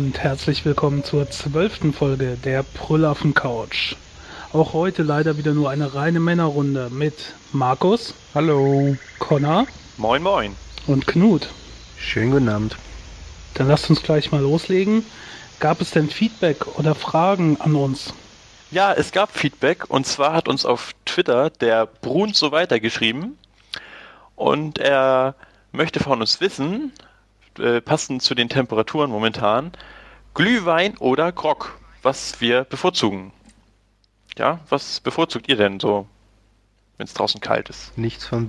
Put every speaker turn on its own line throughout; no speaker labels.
Und herzlich willkommen zur zwölften Folge der Brüllaffen Couch. Auch heute leider wieder nur eine reine Männerrunde mit Markus.
Hallo.
Connor.
Moin, moin.
Und Knut.
Schönen guten Abend.
Dann lasst uns gleich mal loslegen. Gab es denn Feedback oder Fragen an uns?
Ja, es gab Feedback und zwar hat uns auf Twitter der Brun so weiter geschrieben und er möchte von uns wissen, äh, passend zu den Temperaturen momentan, Glühwein oder Grog, was wir bevorzugen. Ja, was bevorzugt ihr denn so, wenn es draußen kalt ist?
Nichts von,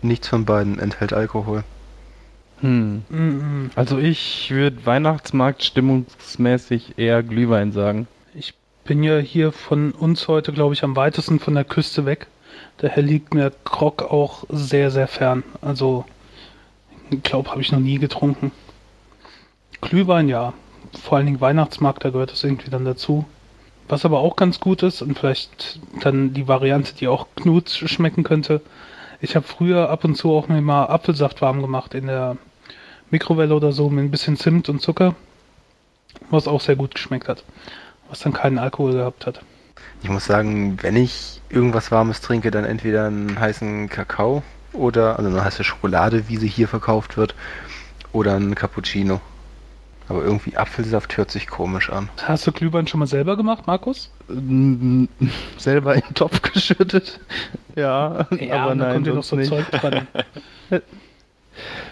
nichts von beiden enthält Alkohol.
Hm. Also ich würde Weihnachtsmarkt stimmungsmäßig eher Glühwein sagen.
Ich bin ja hier von uns heute, glaube ich, am weitesten von der Küste weg. Daher liegt mir Grog auch sehr, sehr fern. Also, ich glaube, habe ich noch nie getrunken. Glühwein, ja. Vor allen Dingen Weihnachtsmarkt, da gehört das irgendwie dann dazu. Was aber auch ganz gut ist und vielleicht dann die Variante, die auch Knut schmecken könnte. Ich habe früher ab und zu auch mir mal Apfelsaft warm gemacht in der Mikrowelle oder so mit ein bisschen Zimt und Zucker, was auch sehr gut geschmeckt hat, was dann keinen Alkohol gehabt hat.
Ich muss sagen, wenn ich irgendwas Warmes trinke, dann entweder einen heißen Kakao oder also eine heiße Schokolade, wie sie hier verkauft wird, oder einen Cappuccino. Aber irgendwie Apfelsaft hört sich komisch an.
Hast du Glühwein schon mal selber gemacht, Markus?
Selber in den Topf geschüttet. Ja, aber
da
nein,
kommt ja noch so
nicht.
Zeug dran.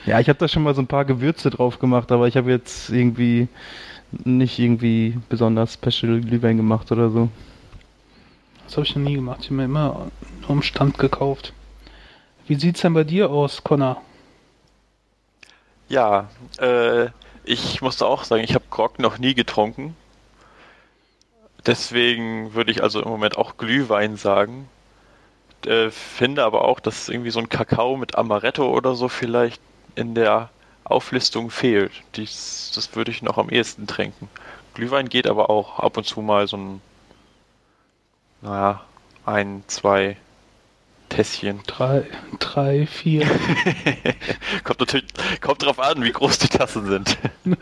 Ja, ich habe da schon mal so ein paar Gewürze drauf gemacht, aber ich habe jetzt irgendwie nicht irgendwie besonders Special Glühwein gemacht oder so.
Das habe ich noch nie gemacht. Ich habe mir immer nur am Stand gekauft. Wie sieht's denn bei dir aus, Connor?
Ja, äh, ich musste auch sagen, ich habe Grog noch nie getrunken. Deswegen würde ich also im Moment auch Glühwein sagen. Äh, finde aber auch, dass irgendwie so ein Kakao mit Amaretto oder so vielleicht in der Auflistung fehlt. Dies, das würde ich noch am ehesten trinken. Glühwein geht aber auch ab und zu mal so ein, naja, ein, zwei Tässchen.
Drei, drei, vier.
kommt natürlich, kommt drauf an, wie groß die Tassen sind.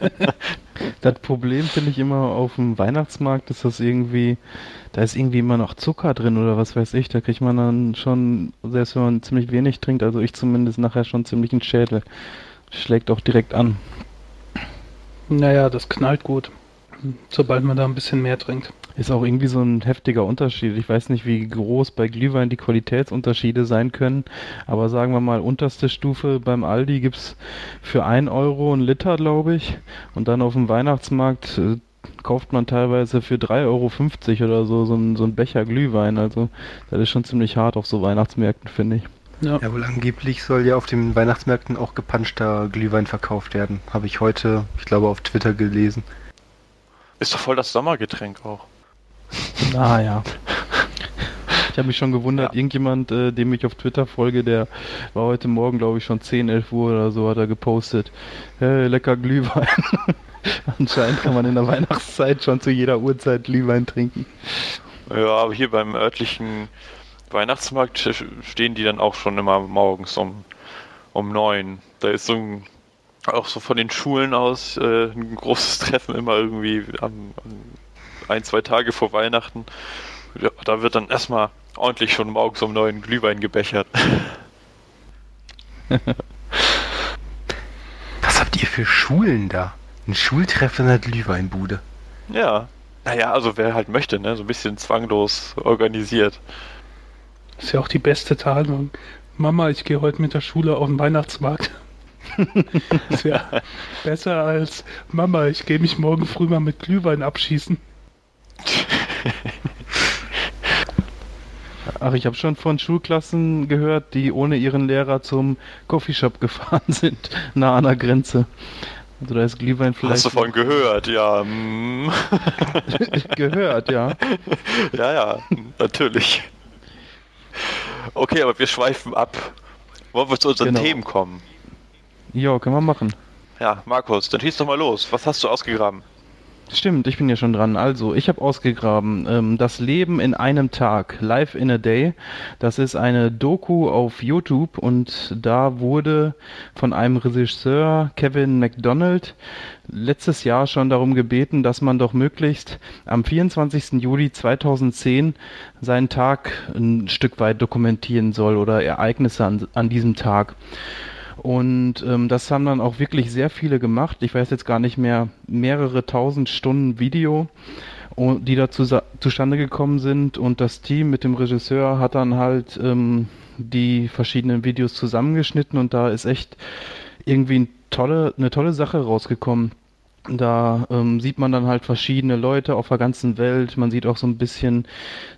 Das Problem finde ich immer auf dem Weihnachtsmarkt ist das irgendwie, da ist irgendwie immer noch Zucker drin oder was weiß ich. Da kriegt man dann schon, selbst wenn man ziemlich wenig trinkt, also ich zumindest nachher schon ziemlich einen Schädel. Schlägt auch direkt an.
naja, das knallt gut. Sobald man da ein bisschen mehr trinkt.
Ist auch irgendwie so ein heftiger Unterschied. Ich weiß nicht, wie groß bei Glühwein die Qualitätsunterschiede sein können, aber sagen wir mal, unterste Stufe beim Aldi gibt's für 1 Euro einen Liter, glaube ich. Und dann auf dem Weihnachtsmarkt äh, kauft man teilweise für 3,50 Euro oder so so ein, so ein Becher Glühwein. Also das ist schon ziemlich hart auf so Weihnachtsmärkten, finde ich.
Ja.
Ja, wohl angeblich soll ja auf den Weihnachtsmärkten auch gepanschter Glühwein verkauft werden. Habe ich heute, ich glaube, auf Twitter gelesen.
Ist doch voll das Sommergetränk auch.
Ah ja. Ich habe mich schon gewundert,
Ja.
irgendjemand, äh, dem ich auf Twitter folge, der war heute Morgen, glaube ich, schon 10, 11 Uhr oder so, hat er gepostet. Hey, lecker Glühwein. Anscheinend kann man in der Weihnachtszeit schon zu jeder Uhrzeit Glühwein trinken.
Ja, aber hier beim örtlichen Weihnachtsmarkt stehen die dann auch schon immer morgens um, um neun. Da ist so ein, auch so von den Schulen aus äh, ein großes Treffen immer irgendwie am, am ein, zwei Tage vor Weihnachten. Ja, da wird dann erstmal ordentlich schon morgens um neun Glühwein gebechert.
Was habt ihr für Schulen da? Ein Schultreffen in der Glühweinbude.
Ja. Naja, also wer halt möchte, ne? So ein bisschen zwanglos organisiert.
Ist ja auch die beste Tarnung. Mama, ich gehe heute mit der Schule auf den Weihnachtsmarkt. ist ja besser als Mama, ich gehe mich morgen früh mal mit Glühwein abschießen.
Ach, ich habe schon von Schulklassen gehört, die ohne ihren Lehrer zum Coffeeshop gefahren sind, nah an der Grenze. Also da ist Glühwein vielleicht
Hast du von gehört? Ja. mm.
gehört, ja.
Ja, ja, natürlich. Okay, aber wir schweifen ab. Wollen wir zu unseren
Genau.
Themen kommen?
Ja, können wir machen.
Ja, Markus, dann schieß doch mal los. Was hast du ausgegraben?
Stimmt, ich bin ja schon dran. Also, ich habe ausgegraben, ähm, das Leben in einem Tag, Life in a Day. Das ist eine Doku auf YouTube und da wurde von einem Regisseur, Kevin McDonald, letztes Jahr schon darum gebeten, dass man doch möglichst am 24. Juli 2010 seinen Tag ein Stück weit dokumentieren soll oder Ereignisse an, an diesem Tag. Und ähm, das haben dann auch wirklich sehr viele gemacht. Ich weiß jetzt gar nicht mehr, mehrere tausend Stunden Video, die da zu, zustande gekommen sind. Und das Team mit dem Regisseur hat dann halt ähm, die verschiedenen Videos zusammengeschnitten und da ist echt irgendwie ein tolle, eine tolle Sache rausgekommen. Da ähm, sieht man dann halt verschiedene Leute auf der ganzen Welt. Man sieht auch so ein bisschen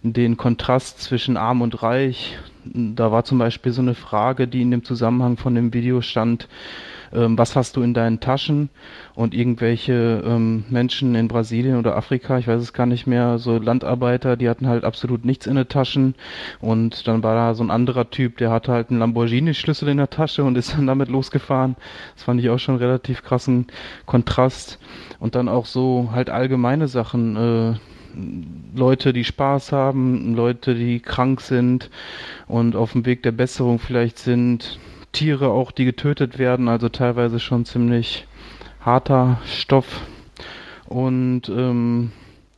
den Kontrast zwischen arm und reich. Da war zum Beispiel so eine Frage, die in dem Zusammenhang von dem Video stand, ähm, was hast du in deinen Taschen? Und irgendwelche ähm, Menschen in Brasilien oder Afrika, ich weiß es gar nicht mehr, so Landarbeiter, die hatten halt absolut nichts in den Taschen. Und dann war da so ein anderer Typ, der hatte halt einen Lamborghini-Schlüssel in der Tasche und ist dann damit losgefahren. Das fand ich auch schon relativ krassen Kontrast. Und dann auch so halt allgemeine Sachen, äh, Leute, die Spaß haben, Leute, die krank sind und auf dem Weg der Besserung vielleicht sind, Tiere auch, die getötet werden, also teilweise schon ziemlich harter Stoff. Und ähm,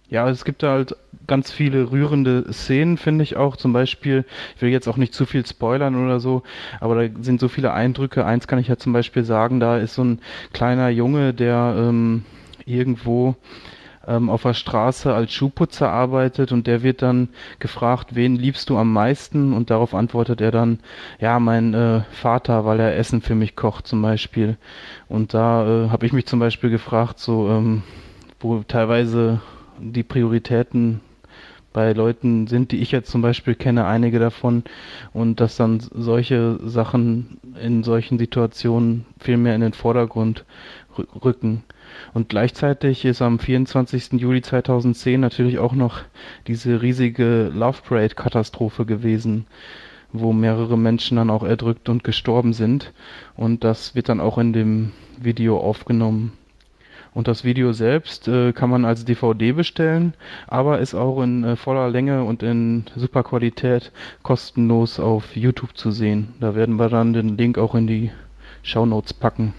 ja, es gibt da halt ganz viele rührende Szenen, finde ich auch. Zum Beispiel, ich will jetzt auch nicht zu viel spoilern oder so, aber da sind so viele Eindrücke. Eins kann ich ja zum Beispiel sagen, da ist so ein kleiner Junge, der ähm, irgendwo ähm, auf der Straße als Schuhputzer arbeitet und der wird dann gefragt, wen liebst du am meisten? Und darauf antwortet er dann, ja, mein äh, Vater, weil er Essen für mich kocht zum Beispiel. Und da äh, habe ich mich zum Beispiel gefragt, so ähm, wo teilweise die Prioritäten bei Leuten sind, die ich jetzt zum Beispiel kenne, einige davon, und dass dann solche Sachen in solchen Situationen viel mehr in den Vordergrund rücken. Und gleichzeitig ist am 24. Juli 2010 natürlich auch noch diese riesige Love Parade-Katastrophe gewesen, wo mehrere Menschen dann auch erdrückt und gestorben sind. Und das wird dann auch in dem Video aufgenommen. Und das Video selbst äh, kann man als DVD bestellen, aber ist auch in äh, voller Länge und in super Qualität kostenlos auf YouTube zu sehen. Da werden wir dann den Link auch in die Show Notes packen.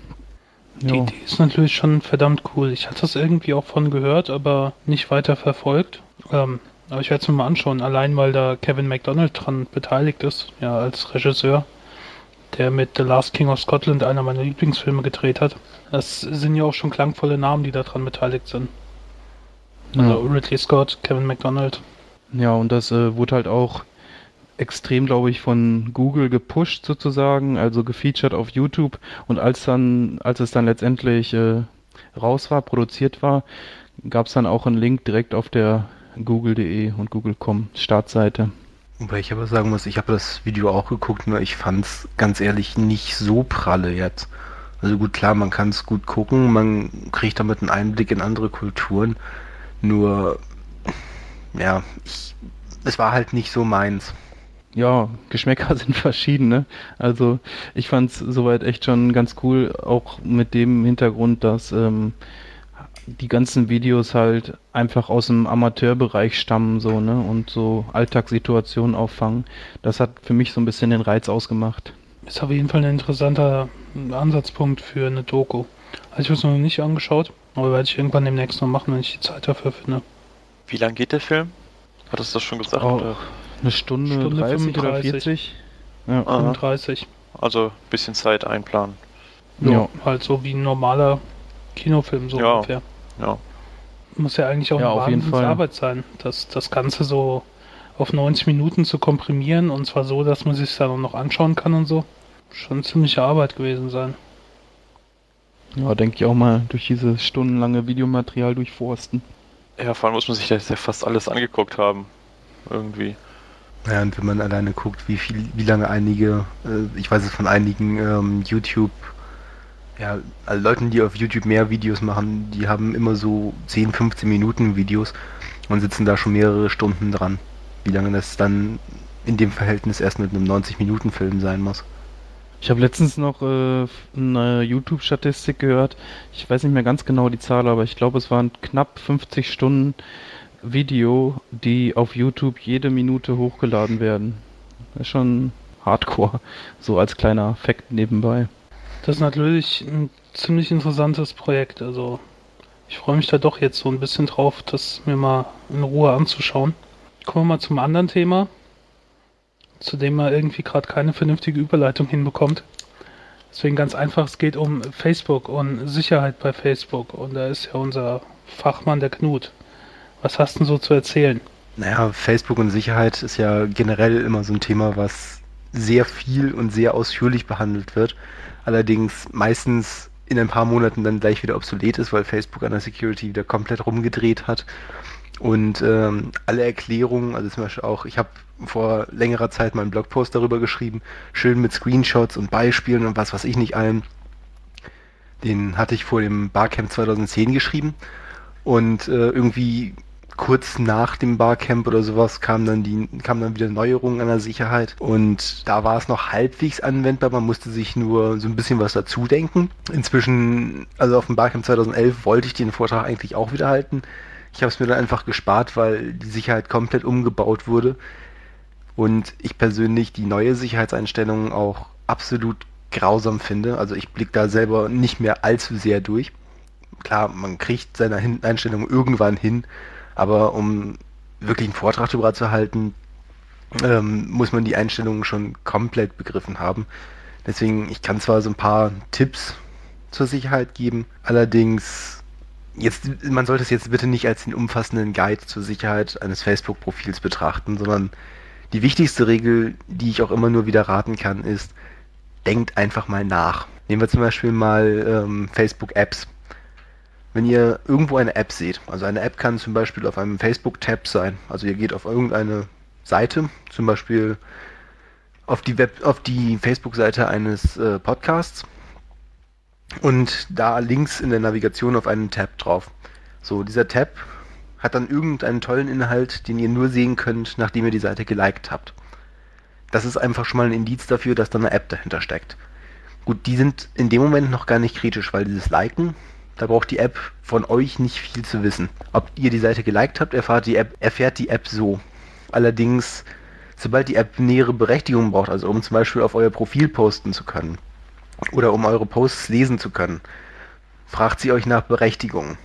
Die Idee ist natürlich schon verdammt cool. Ich hatte das irgendwie auch von gehört, aber nicht weiter verfolgt. Ähm, aber ich werde es mir mal anschauen, allein weil da Kevin MacDonald dran beteiligt ist, ja, als Regisseur, der mit The Last King of Scotland einer meiner Lieblingsfilme gedreht hat. Das sind ja auch schon klangvolle Namen, die da dran beteiligt sind. Also ja. Ridley Scott, Kevin MacDonald.
Ja, und das äh, wurde halt auch extrem, glaube ich, von Google gepusht sozusagen, also gefeatured auf YouTube. Und als dann, als es dann letztendlich äh, raus war, produziert war, gab es dann auch einen Link direkt auf der Google.de und Google.com Startseite.
Wobei ich aber sagen muss, ich habe das Video auch geguckt, nur ich fand es ganz ehrlich nicht so pralle jetzt. Also gut, klar, man kann es gut gucken, man kriegt damit einen Einblick in andere Kulturen. Nur, ja, ich, es war halt nicht so meins
ja, Geschmäcker sind verschiedene. Also ich fand es soweit echt schon ganz cool, auch mit dem Hintergrund, dass ähm, die ganzen Videos halt einfach aus dem Amateurbereich stammen so ne und so Alltagssituationen auffangen. Das hat für mich so ein bisschen den Reiz ausgemacht.
Ist auf jeden Fall ein interessanter Ansatzpunkt für eine Doku. Also ich habe es noch nicht angeschaut, aber werde ich irgendwann demnächst noch machen, wenn ich die Zeit dafür finde.
Wie lang geht der Film? Hattest du das schon gesagt?
Oh, eine Stunde, Stunde 30 35. oder 40?
Ja. 35.
Also ein bisschen Zeit einplanen.
Ja, ja, halt so wie ein normaler Kinofilm so
ja. ungefähr. Ja.
Muss ja eigentlich auch
ja, eine
Arbeit sein, das, das Ganze so auf 90 Minuten zu komprimieren und zwar so, dass man sich dann noch anschauen kann und so. Schon ziemliche Arbeit gewesen sein.
Ja, denke ich auch mal durch dieses stundenlange Videomaterial durchforsten.
Ja, vor allem muss man sich das ja fast alles angeguckt haben. Irgendwie.
Ja, und wenn man alleine guckt, wie viel, wie lange einige, äh, ich weiß es von einigen ähm, YouTube, ja, also Leuten, die auf YouTube mehr Videos machen, die haben immer so 10, 15 Minuten Videos und sitzen da schon mehrere Stunden dran. Wie lange das dann in dem Verhältnis erst mit einem 90 Minuten Film sein muss.
Ich habe letztens noch äh, eine YouTube-Statistik gehört. Ich weiß nicht mehr ganz genau die Zahl, aber ich glaube, es waren knapp 50 Stunden Video, die auf YouTube jede Minute hochgeladen werden. Das ist schon hardcore, so als kleiner Fakt nebenbei.
Das ist natürlich ein ziemlich interessantes Projekt. Also ich freue mich da doch jetzt so ein bisschen drauf, das mir mal in Ruhe anzuschauen. Kommen wir mal zum anderen Thema, zu dem man irgendwie gerade keine vernünftige Überleitung hinbekommt. Deswegen ganz einfach, es geht um Facebook und Sicherheit bei Facebook. Und da ist ja unser Fachmann der Knut. Was hast du denn so zu erzählen?
Naja, Facebook und Sicherheit ist ja generell immer so ein Thema, was sehr viel und sehr ausführlich behandelt wird. Allerdings meistens in ein paar Monaten dann gleich wieder obsolet ist, weil Facebook an der Security wieder komplett rumgedreht hat. Und ähm, alle Erklärungen, also zum Beispiel auch, ich habe vor längerer Zeit mal einen Blogpost darüber geschrieben, schön mit Screenshots und Beispielen und was weiß ich nicht allem. Den hatte ich vor dem Barcamp 2010 geschrieben. Und äh, irgendwie kurz nach dem Barcamp oder sowas kam dann die kam dann wieder Neuerungen an der Sicherheit und da war es noch halbwegs anwendbar, man musste sich nur so ein bisschen was dazu denken. Inzwischen, also auf dem Barcamp 2011 wollte ich den Vortrag eigentlich auch wieder halten. Ich habe es mir dann einfach gespart, weil die Sicherheit komplett umgebaut wurde und ich persönlich die neue Sicherheitseinstellungen auch absolut grausam finde. Also ich blicke da selber nicht mehr allzu sehr durch. Klar, man kriegt seine Einstellungen irgendwann hin, aber um wirklich einen Vortrag darüber zu halten, ähm, muss man die Einstellungen schon komplett begriffen haben. Deswegen, ich kann zwar so ein paar Tipps zur Sicherheit geben, allerdings jetzt, man sollte es jetzt bitte nicht als den umfassenden Guide zur Sicherheit eines Facebook-Profils betrachten, sondern die wichtigste Regel, die ich auch immer nur wieder raten kann, ist, denkt einfach mal nach. Nehmen wir zum Beispiel mal ähm, Facebook-Apps wenn ihr irgendwo eine App seht, also eine App kann zum Beispiel auf einem Facebook-Tab sein, also ihr geht auf irgendeine Seite, zum Beispiel auf die Web, auf die Facebook-Seite eines äh, Podcasts und da links in der Navigation auf einen Tab drauf. So, dieser Tab hat dann irgendeinen tollen Inhalt, den ihr nur sehen könnt, nachdem ihr die Seite geliked habt. Das ist einfach schon mal ein Indiz dafür, dass da eine App dahinter steckt. Gut, die sind in dem Moment noch gar nicht kritisch, weil dieses Liken da braucht die App von euch nicht viel zu wissen. Ob ihr die Seite geliked habt, erfahrt die App, erfährt die App so. Allerdings, sobald die App nähere Berechtigung braucht, also um zum Beispiel auf euer Profil posten zu können oder um eure Posts lesen zu können, fragt sie euch nach Berechtigung.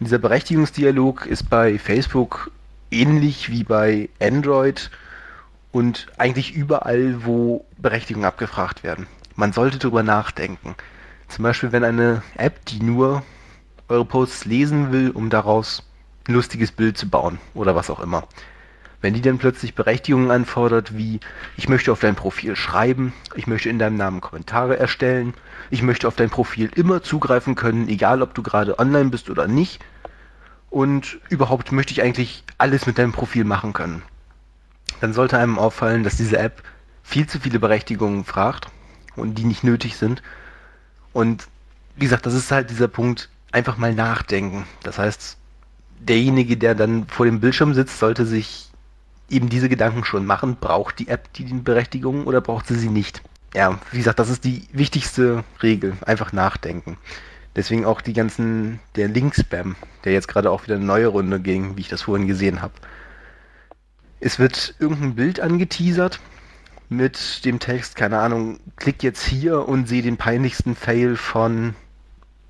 Und dieser Berechtigungsdialog ist bei Facebook ähnlich wie bei Android und eigentlich überall, wo Berechtigungen abgefragt werden. Man sollte darüber nachdenken. Zum Beispiel, wenn eine App, die nur eure Posts lesen will, um daraus ein lustiges Bild zu bauen oder was auch immer. Wenn die dann plötzlich Berechtigungen anfordert, wie ich möchte auf dein Profil schreiben, ich möchte in deinem Namen Kommentare erstellen, ich möchte auf dein Profil immer zugreifen können, egal ob du gerade online bist oder nicht, und überhaupt möchte ich eigentlich alles mit deinem Profil machen können. Dann sollte einem auffallen, dass diese App viel zu viele Berechtigungen fragt und die nicht nötig sind und wie gesagt, das ist halt dieser Punkt, einfach mal nachdenken. Das heißt, derjenige, der dann vor dem Bildschirm sitzt, sollte sich eben diese Gedanken schon machen. Braucht die App die Berechtigung oder braucht sie sie nicht? Ja, wie gesagt, das ist die wichtigste Regel. Einfach nachdenken. Deswegen auch die ganzen, der Link-Spam, der jetzt gerade auch wieder eine neue Runde ging, wie ich das vorhin gesehen habe. Es wird irgendein Bild angeteasert mit dem Text, keine Ahnung, klick jetzt hier und sehe den peinlichsten Fail von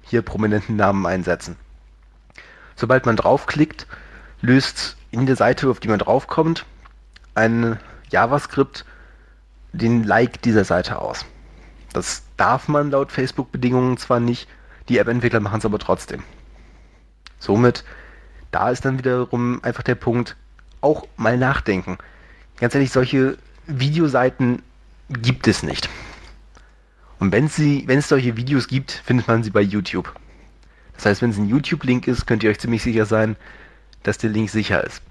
hier prominenten Namen einsetzen. Sobald man draufklickt, löst in der Seite, auf die man draufkommt, ein JavaScript den Like dieser Seite aus. Das darf man laut Facebook-Bedingungen zwar nicht, die App-Entwickler machen es aber trotzdem. Somit, da ist dann wiederum einfach der Punkt, auch mal nachdenken. Ganz ehrlich, solche Videoseiten gibt es nicht. Und wenn, sie, wenn es solche Videos gibt, findet man sie bei YouTube. Das heißt, wenn es ein YouTube-Link ist, könnt ihr euch ziemlich sicher sein, dass der Link sicher ist.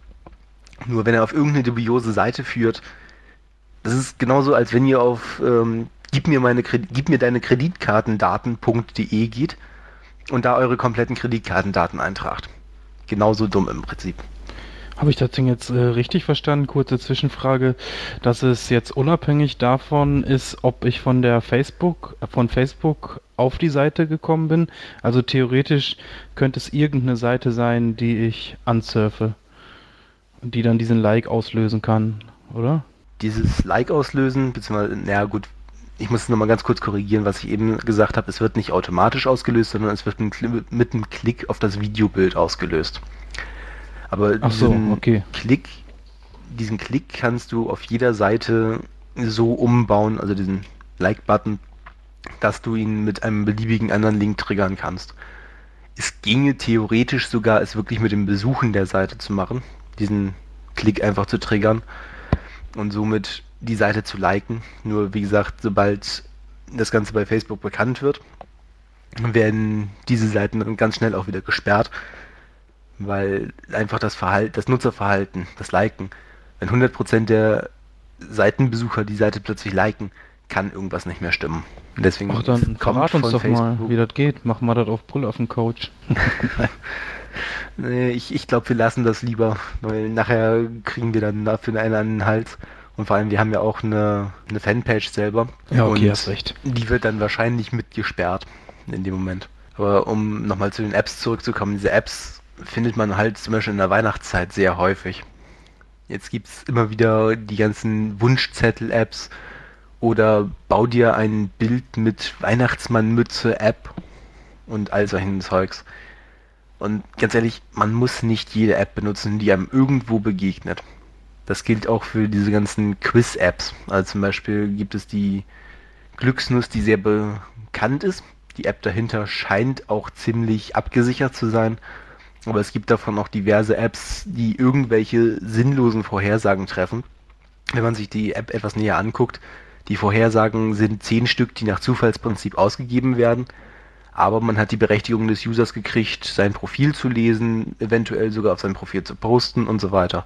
Nur wenn er auf irgendeine dubiose Seite führt, das ist genauso, als wenn ihr auf ähm, gib, mir meine, gib mir deine Kreditkartendaten.de geht und da eure kompletten Kreditkartendaten eintragt. Genauso dumm im Prinzip.
Habe ich das Ding jetzt äh, richtig verstanden? Kurze Zwischenfrage, dass es jetzt unabhängig davon ist, ob ich von der Facebook, von Facebook auf die Seite gekommen bin. Also theoretisch könnte es irgendeine Seite sein, die ich ansurfe und die dann diesen Like auslösen kann, oder?
Dieses Like auslösen, beziehungsweise, naja gut, ich muss es nochmal ganz kurz korrigieren, was ich eben gesagt habe. Es wird nicht automatisch ausgelöst, sondern es wird mit einem Klick auf das Videobild ausgelöst. Aber
Ach so,
diesen
okay.
Klick, diesen Klick kannst du auf jeder Seite so umbauen, also diesen Like-Button, dass du ihn mit einem beliebigen anderen Link triggern kannst. Es ginge theoretisch sogar, es wirklich mit dem Besuchen der Seite zu machen, diesen Klick einfach zu triggern und somit die Seite zu liken. Nur wie gesagt, sobald das Ganze bei Facebook bekannt wird, werden diese Seiten dann ganz schnell auch wieder gesperrt, weil einfach das Verhalten, das Nutzerverhalten, das Liken, wenn 100% der Seitenbesucher die Seite plötzlich liken, kann irgendwas nicht mehr stimmen. Und deswegen
Ach, dann verrat uns doch mal, wie das geht. Machen wir das auf Pull-Off-Coach.
Nee, ich, ich glaube, wir lassen das lieber, weil nachher kriegen wir dann dafür einen an den Hals. Und vor allem, wir haben ja auch eine, eine Fanpage selber.
Ja, okay, hast recht.
Die wird dann wahrscheinlich mitgesperrt in dem Moment. Aber um nochmal zu den Apps zurückzukommen, diese Apps findet man halt zum Beispiel in der Weihnachtszeit sehr häufig. Jetzt gibt es immer wieder die ganzen Wunschzettel-Apps oder bau dir ein Bild mit Weihnachtsmannmütze-App und all solchen Zeugs. Und ganz ehrlich, man muss nicht jede App benutzen, die einem irgendwo begegnet. Das gilt auch für diese ganzen Quiz-Apps. Also zum Beispiel gibt es die Glücksnuss, die sehr bekannt ist. Die App dahinter scheint auch ziemlich abgesichert zu sein. Aber es gibt davon auch diverse Apps, die irgendwelche sinnlosen Vorhersagen treffen. Wenn man sich die App etwas näher anguckt, die Vorhersagen sind zehn Stück, die nach Zufallsprinzip ausgegeben werden. Aber man hat die Berechtigung des Users gekriegt, sein Profil zu lesen, eventuell sogar auf sein Profil zu posten und so weiter.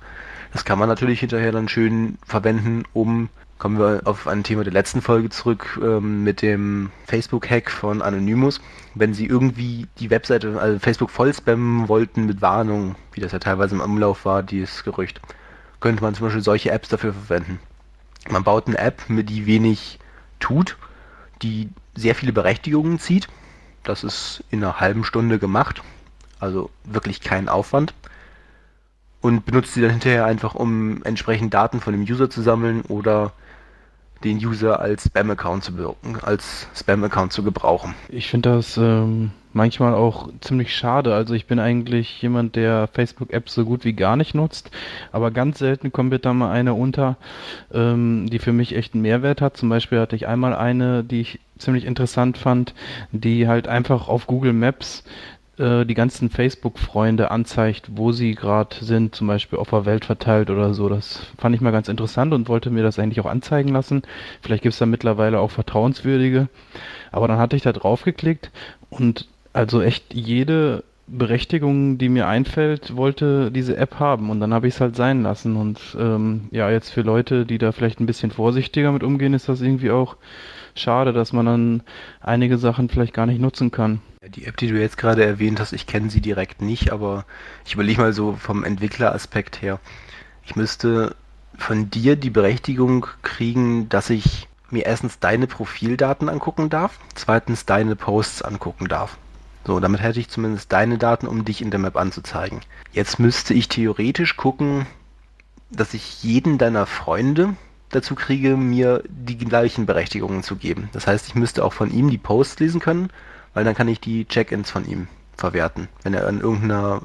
Das kann man natürlich hinterher dann schön verwenden, um, kommen wir auf ein Thema der letzten Folge zurück, ähm, mit dem Facebook-Hack von Anonymous. Wenn sie irgendwie die Webseite, also Facebook voll spammen wollten mit Warnungen, wie das ja teilweise im Umlauf war, dieses Gerücht, könnte man zum Beispiel solche Apps dafür verwenden. Man baut eine App, die wenig tut, die sehr viele Berechtigungen zieht. Das ist in einer halben Stunde gemacht, also wirklich kein Aufwand. Und benutzt sie dann hinterher einfach, um entsprechend Daten von dem User zu sammeln oder den User als Spam-Account zu wirken, als Spam-Account zu gebrauchen.
Ich finde das ähm, manchmal auch ziemlich schade. Also ich bin eigentlich jemand, der Facebook-Apps so gut wie gar nicht nutzt, aber ganz selten kommt mir da mal eine unter, ähm, die für mich echt einen Mehrwert hat. Zum Beispiel hatte ich einmal eine, die ich ziemlich interessant fand, die halt einfach auf Google Maps äh, die ganzen Facebook-Freunde anzeigt, wo sie gerade sind, zum Beispiel auf der Welt verteilt oder so. Das fand ich mal ganz interessant und wollte mir das eigentlich auch anzeigen lassen. Vielleicht gibt es da mittlerweile auch vertrauenswürdige. Aber dann hatte ich da drauf geklickt und also echt jede Berechtigung, die mir einfällt, wollte diese App haben und dann habe ich es halt sein lassen. Und ähm, ja, jetzt für Leute, die da vielleicht ein bisschen vorsichtiger mit umgehen, ist das irgendwie auch schade, dass man dann einige Sachen vielleicht gar nicht nutzen kann.
Die App, die du jetzt gerade erwähnt hast, ich kenne sie direkt nicht, aber ich überlege mal so vom Entwickleraspekt her. Ich müsste von dir die Berechtigung kriegen, dass ich mir erstens deine Profildaten angucken darf, zweitens deine Posts angucken darf. So, damit hätte ich zumindest deine Daten, um dich in der Map anzuzeigen. Jetzt müsste ich theoretisch gucken, dass ich jeden deiner Freunde dazu kriege, mir die gleichen Berechtigungen zu geben. Das heißt, ich müsste auch von ihm die Posts lesen können, weil dann kann ich die Check-ins von ihm verwerten, wenn er an irgendeiner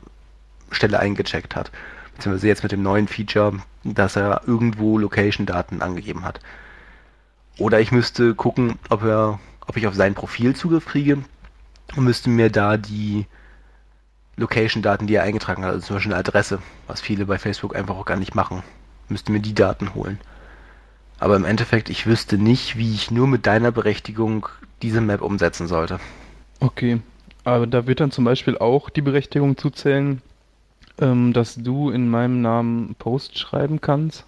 Stelle eingecheckt hat. Beziehungsweise jetzt mit dem neuen Feature, dass er irgendwo Location-Daten angegeben hat. Oder ich müsste gucken, ob er, ob ich auf sein Profil Zugriff kriege und müsste mir da die Location-Daten, die er eingetragen hat, also zum Beispiel eine Adresse, was viele bei Facebook einfach auch gar nicht machen, müsste mir die Daten holen. Aber im Endeffekt, ich wüsste nicht, wie ich nur mit deiner Berechtigung diese Map umsetzen sollte.
Okay, aber da wird dann zum Beispiel auch die Berechtigung zuzählen, ähm, dass du in meinem Namen Post schreiben kannst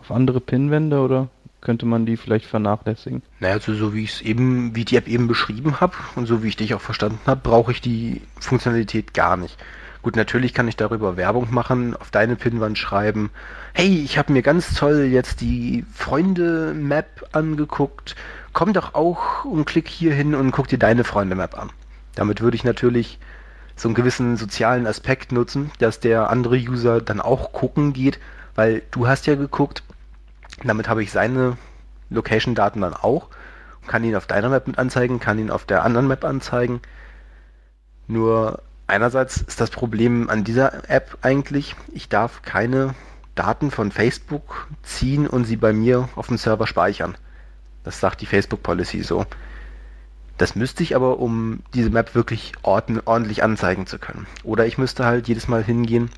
auf andere Pinwände oder könnte man die vielleicht vernachlässigen?
Naja, also so wie ich es eben, wie die App eben beschrieben habe und so wie ich dich auch verstanden habe, brauche ich die Funktionalität gar nicht. Gut, natürlich kann ich darüber Werbung machen, auf deine Pinwand schreiben, hey, ich habe mir ganz toll jetzt die Freunde-Map angeguckt, komm doch auch und klick hier hin und guck dir deine Freunde-Map an. Damit würde ich natürlich so einen gewissen sozialen Aspekt nutzen, dass der andere User dann auch gucken geht, weil du hast ja geguckt, damit habe ich seine Location-Daten dann auch, kann ihn auf deiner Map mit anzeigen, kann ihn auf der anderen Map anzeigen. Nur einerseits ist das Problem an dieser App eigentlich, ich darf keine Daten von Facebook ziehen und sie bei mir auf dem Server speichern. Das sagt die Facebook Policy so. Das müsste ich aber, um diese Map wirklich ordentlich anzeigen zu können. Oder ich müsste halt jedes Mal hingehen,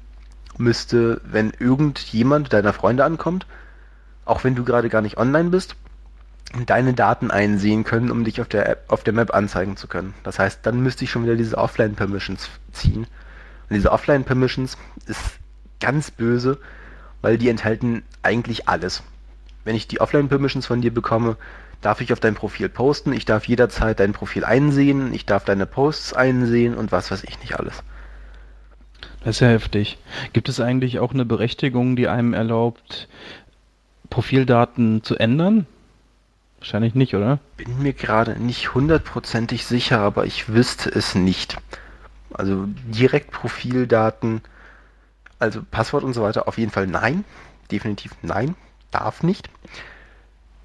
müsste, wenn irgendjemand deiner Freunde ankommt, auch wenn du gerade gar nicht online bist, deine Daten einsehen können, um dich auf der App, auf der Map anzeigen zu können. Das heißt, dann müsste ich schon wieder diese Offline Permissions ziehen. Und diese Offline Permissions ist ganz böse, weil die enthalten eigentlich alles. Wenn ich die Offline Permissions von dir bekomme, darf ich auf dein Profil posten, ich darf jederzeit dein Profil einsehen, ich darf deine Posts einsehen und was weiß ich nicht alles.
Das ist ja heftig. Gibt es eigentlich auch eine Berechtigung, die einem erlaubt, Profildaten zu ändern? Wahrscheinlich nicht, oder?
Bin mir gerade nicht hundertprozentig sicher, aber ich wüsste es nicht. Also direkt Profildaten, also Passwort und so weiter, auf jeden Fall nein. Definitiv nein. Darf nicht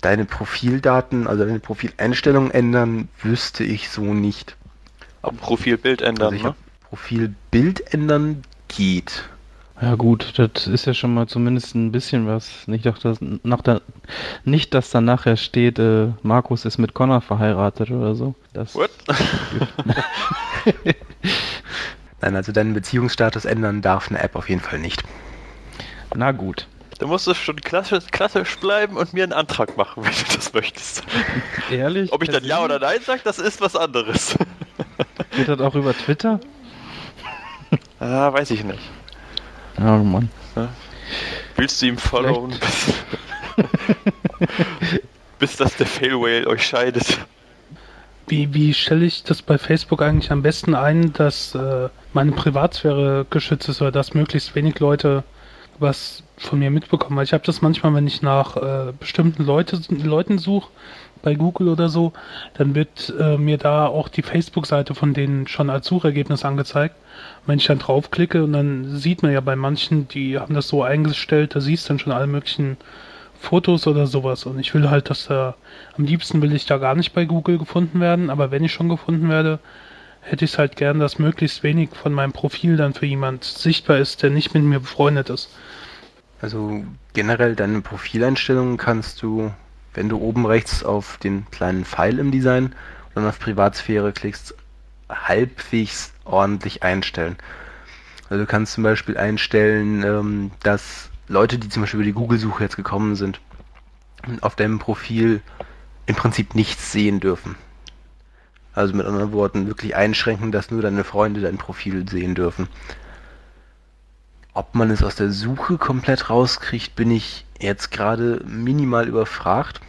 deine Profildaten, also deine Profileinstellungen ändern, wüsste ich so nicht.
Aber Profilbild ändern,
also ne? Profilbild ändern geht.
Ja gut, das ist ja schon mal zumindest ein bisschen was. Nicht, dass, nach der, nicht, dass da nachher steht, äh, Markus ist mit Connor verheiratet oder so. Das What?
Nein, also deinen Beziehungsstatus ändern darf eine App auf jeden Fall nicht.
Na gut.
Du musst es schon klassisch, klassisch bleiben und mir einen Antrag machen, wenn du das möchtest.
Ehrlich?
Ob ich dann Ja oder Nein sage, das ist was anderes.
Geht das auch über Twitter?
Ah, weiß ich nicht.
Oh Mann. Ja.
Willst du ihm followen, bis, bis dass der Fail Whale euch scheidet?
Wie, wie stelle ich das bei Facebook eigentlich am besten ein, dass äh, meine Privatsphäre geschützt ist oder dass möglichst wenig Leute was von mir mitbekommen. Weil ich habe das manchmal, wenn ich nach äh, bestimmten Leute, Leuten suche, bei Google oder so, dann wird äh, mir da auch die Facebook-Seite von denen schon als Suchergebnis angezeigt. Wenn ich dann draufklicke und dann sieht man ja bei manchen, die haben das so eingestellt, da siehst du dann schon alle möglichen Fotos oder sowas. Und ich will halt, dass da, am liebsten will ich da gar nicht bei Google gefunden werden, aber wenn ich schon gefunden werde, hätte ich es halt gern, dass möglichst wenig von meinem Profil dann für jemand sichtbar ist, der nicht mit mir befreundet ist.
Also generell deine Profileinstellungen kannst du, wenn du oben rechts auf den kleinen Pfeil im Design und dann auf Privatsphäre klickst, halbwegs ordentlich einstellen. Also du kannst zum Beispiel einstellen, ähm, dass Leute, die zum Beispiel über die Google-Suche jetzt gekommen sind, auf deinem Profil im Prinzip nichts sehen dürfen. Also mit anderen Worten wirklich einschränken, dass nur deine Freunde dein Profil sehen dürfen. Ob man es aus der Suche komplett rauskriegt, bin ich jetzt gerade minimal überfragt.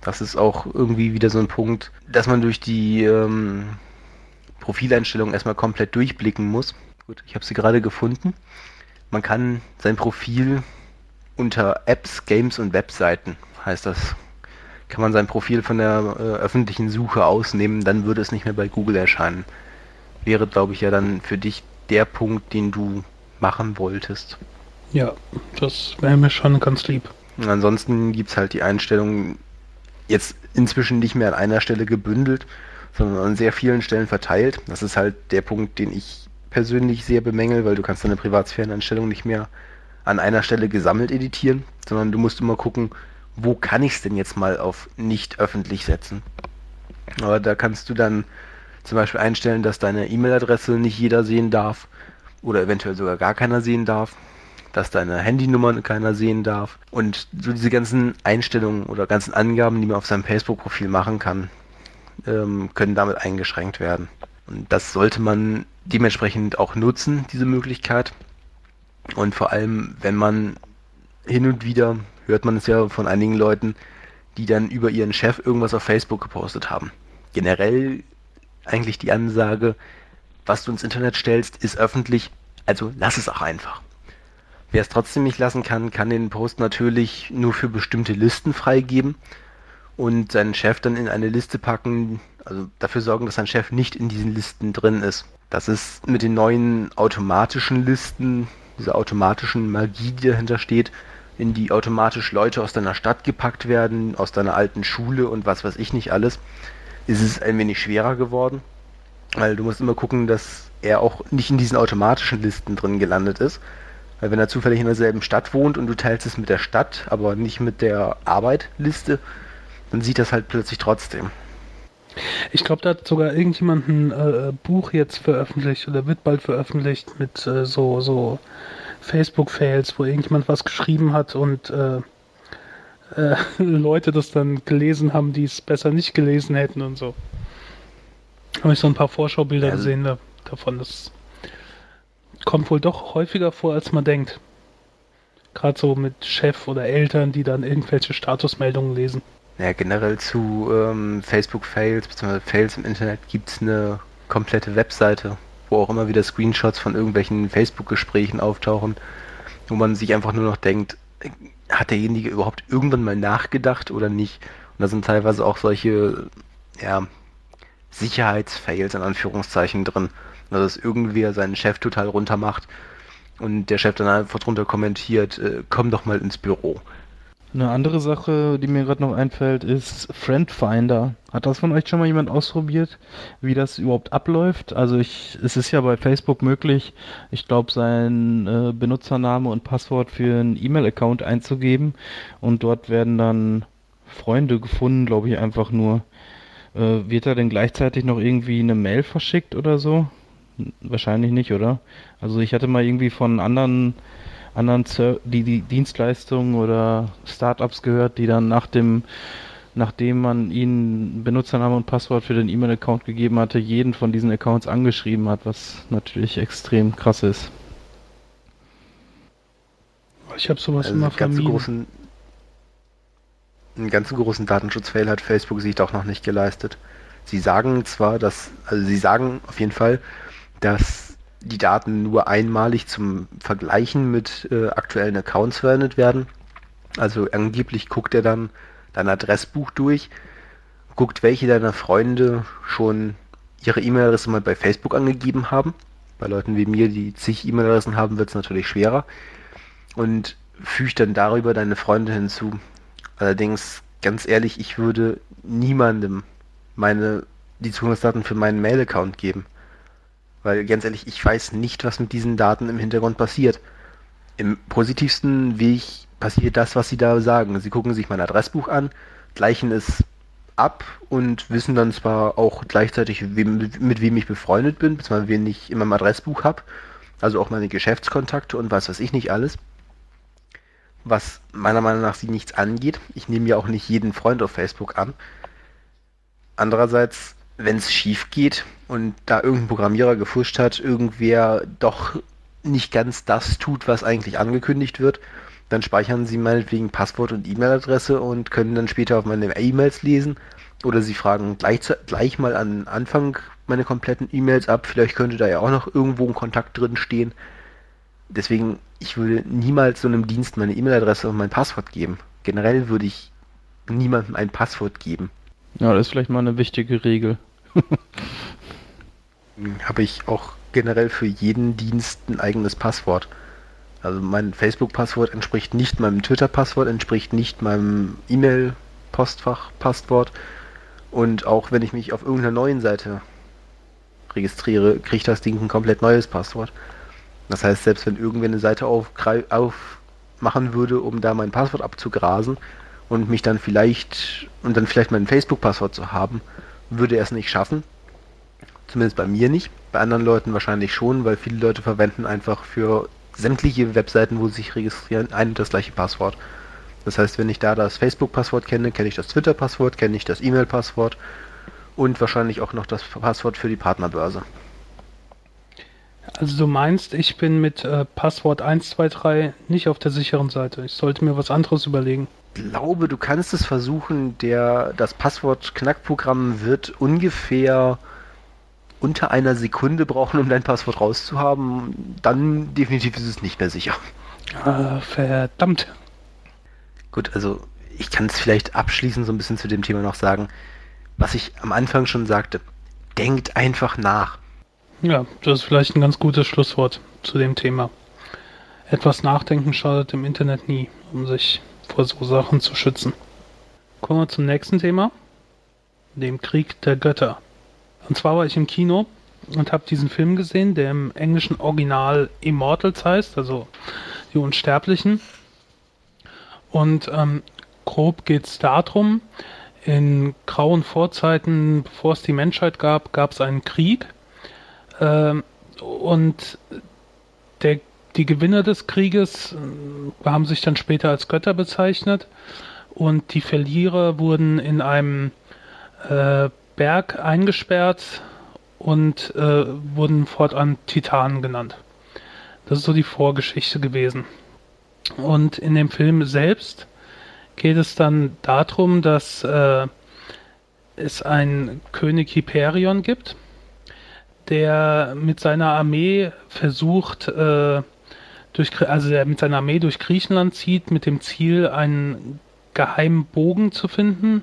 Das ist auch irgendwie wieder so ein Punkt, dass man durch die ähm, Profileinstellungen erstmal komplett durchblicken muss. Gut, ich habe sie gerade gefunden. Man kann sein Profil unter Apps, Games und Webseiten, heißt das, kann man sein Profil von der äh, öffentlichen Suche ausnehmen, dann würde es nicht mehr bei Google erscheinen. Wäre, glaube ich, ja dann für dich der Punkt, den du machen wolltest.
Ja, das wäre mir schon ganz lieb.
Und ansonsten gibt es halt die Einstellungen jetzt inzwischen nicht mehr an einer Stelle gebündelt, sondern an sehr vielen Stellen verteilt. Das ist halt der Punkt, den ich persönlich sehr bemängel, weil du kannst deine Privatsphäreneinstellung nicht mehr an einer Stelle gesammelt editieren, sondern du musst immer gucken, wo kann ich es denn jetzt mal auf nicht öffentlich setzen. Aber da kannst du dann zum Beispiel einstellen, dass deine E-Mail-Adresse nicht jeder sehen darf oder eventuell sogar gar keiner sehen darf, dass deine Handynummer keiner sehen darf und so diese ganzen Einstellungen oder ganzen Angaben, die man auf seinem Facebook-Profil machen kann, ähm, können damit eingeschränkt werden. Und das sollte man dementsprechend auch nutzen, diese Möglichkeit. Und vor allem, wenn man hin und wieder, hört man es ja von einigen Leuten, die dann über ihren Chef irgendwas auf Facebook gepostet haben. Generell eigentlich die Ansage, was du ins Internet stellst, ist öffentlich, Also lass es auch einfach. Wer es trotzdem nicht lassen kann, kann den Post natürlich nur für bestimmte Listen freigeben und seinen Chef dann in eine Liste packen, also dafür sorgen, dass sein Chef nicht in diesen Listen drin ist. Das ist mit den neuen automatischen Listen, dieser automatischen Magie, die dahinter steht, in die automatisch Leute aus deiner Stadt gepackt werden, aus deiner alten Schule und was weiß ich nicht alles, ist es ein wenig schwerer geworden. Weil du musst immer gucken, dass er auch nicht in diesen automatischen Listen drin gelandet ist, weil wenn er zufällig in derselben Stadt wohnt und du teilst es mit der Stadt, aber nicht mit der Arbeitliste, dann sieht das halt plötzlich trotzdem.
Ich glaube, da hat sogar irgendjemand ein äh, Buch jetzt veröffentlicht oder wird bald veröffentlicht mit äh, so, so Facebook-Fails, wo irgendjemand was geschrieben hat und äh, äh Leute das dann gelesen haben, die es besser nicht gelesen hätten und so. Habe ich so ein paar Vorschaubilder also, gesehen da, davon. Das kommt wohl doch häufiger vor, als man denkt. Gerade so mit Chef oder Eltern, die dann irgendwelche Statusmeldungen lesen.
Ja, generell zu ähm, Facebook-Fails bzw. Fails im Internet gibt es eine komplette Webseite, wo auch immer wieder Screenshots von irgendwelchen Facebook-Gesprächen auftauchen, wo man sich einfach nur noch denkt, hat derjenige überhaupt irgendwann mal nachgedacht oder nicht? Und da sind teilweise auch solche, ja, Sicherheitsfails in Anführungszeichen drin. Also, dass irgendwer seinen Chef total runtermacht und der Chef dann einfach drunter kommentiert, äh, komm doch mal ins Büro.
Eine andere Sache, die mir gerade noch einfällt, ist Friendfinder. Hat das von euch schon mal jemand ausprobiert, wie das überhaupt abläuft? Also ich, es ist ja bei Facebook möglich, ich glaube, sein äh, Benutzername und Passwort für einen E-Mail-Account einzugeben und dort werden dann Freunde gefunden, glaube ich, einfach nur. Äh, wird da denn gleichzeitig noch irgendwie eine Mail verschickt oder so? Wahrscheinlich nicht, oder? Also ich hatte mal irgendwie von anderen anderen die, die Dienstleistungen oder Startups gehört, die dann nach dem nachdem man ihnen Benutzername und Passwort für den E-Mail-Account gegeben hatte, jeden von diesen Accounts angeschrieben hat, was natürlich extrem krass ist.
Ich habe sowas also immer
vermieden. Großen, einen ganz großen Datenschutzfail hat Facebook sich doch noch nicht geleistet. Sie sagen zwar, dass, also sie sagen auf jeden Fall, dass die Daten nur einmalig zum Vergleichen mit äh, aktuellen Accounts verwendet werden. Also angeblich guckt er dann dein Adressbuch durch, guckt, welche deiner Freunde schon ihre E-Mail-Adresse mal bei Facebook angegeben haben. Bei Leuten wie mir, die zig E-Mail-Adressen haben, wird es natürlich schwerer. Und fügt dann darüber deine Freunde hinzu. Allerdings, ganz ehrlich, ich würde niemandem meine die Zugangsdaten für meinen Mail-Account geben. Weil ganz ehrlich, ich weiß nicht, was mit diesen Daten im Hintergrund passiert. Im positivsten Weg passiert das, was sie da sagen. Sie gucken sich mein Adressbuch an, gleichen es ab und wissen dann zwar auch gleichzeitig, wem, mit wem ich befreundet bin, beziehungsweise wen ich in meinem Adressbuch habe. Also auch meine Geschäftskontakte und was weiß ich nicht alles. Was meiner Meinung nach sie nichts angeht. Ich nehme ja auch nicht jeden Freund auf Facebook an. Andererseits wenn es schief geht und da irgendein Programmierer gefuscht hat, irgendwer doch nicht ganz das tut, was eigentlich angekündigt wird, dann speichern sie meinetwegen Passwort und E-Mail-Adresse und können dann später auf meine E-Mails lesen. Oder sie fragen gleich, gleich mal an Anfang meine kompletten E-Mails ab. Vielleicht könnte da ja auch noch irgendwo ein Kontakt drin stehen. Deswegen, ich würde niemals so einem Dienst meine E-Mail-Adresse und mein Passwort geben. Generell würde ich niemandem ein Passwort geben.
Ja, das ist vielleicht mal eine wichtige Regel.
Habe ich auch generell für jeden Dienst ein eigenes Passwort. Also mein Facebook-Passwort entspricht nicht meinem Twitter-Passwort, entspricht nicht meinem E-Mail-Postfach-Passwort. Und auch wenn ich mich auf irgendeiner neuen Seite registriere, kriegt das Ding ein komplett neues Passwort. Das heißt, selbst wenn irgendwer eine Seite aufmachen würde, um da mein Passwort abzugrasen und mich dann vielleicht und dann vielleicht mein Facebook-Passwort zu haben, würde er es nicht schaffen. Zumindest bei mir nicht. Bei anderen Leuten wahrscheinlich schon, weil viele Leute verwenden einfach für sämtliche Webseiten, wo sie sich registrieren, ein und das gleiche Passwort. Das heißt, wenn ich da das Facebook-Passwort kenne, kenne ich das Twitter-Passwort, kenne ich das E-Mail-Passwort und wahrscheinlich auch noch das Passwort für die Partnerbörse.
Also du meinst, ich bin mit äh, Passwort 123 nicht auf der sicheren Seite. Ich sollte mir was anderes überlegen
glaube, du kannst es versuchen. Der, das Passwort-Knackprogramm wird ungefähr unter einer Sekunde brauchen, um dein Passwort rauszuhaben, dann definitiv ist es nicht mehr sicher.
Ah, verdammt.
Gut, also ich kann es vielleicht abschließend so ein bisschen zu dem Thema noch sagen, was ich am Anfang schon sagte. Denkt einfach nach.
Ja, das ist vielleicht ein ganz gutes Schlusswort zu dem Thema. Etwas Nachdenken schadet im Internet nie, um sich vor so Sachen zu schützen. Kommen wir zum nächsten Thema, dem Krieg der Götter. Und zwar war ich im Kino und habe diesen Film gesehen, der im englischen Original Immortals heißt, also die Unsterblichen. Und ähm, grob geht es darum, in grauen Vorzeiten, bevor es die Menschheit gab, gab es einen Krieg. Ähm, und der, die Gewinner des Krieges äh, haben sich dann später als Götter bezeichnet. Und die Verlierer wurden in einem äh, Berg eingesperrt und äh, wurden fortan Titanen genannt. Das ist so die Vorgeschichte gewesen. Und in dem Film selbst geht es dann darum, dass äh, es einen König Hyperion gibt, der mit seiner Armee versucht, äh, durch, also der mit seiner Armee durch Griechenland zieht, mit dem Ziel, einen geheimen Bogen zu finden.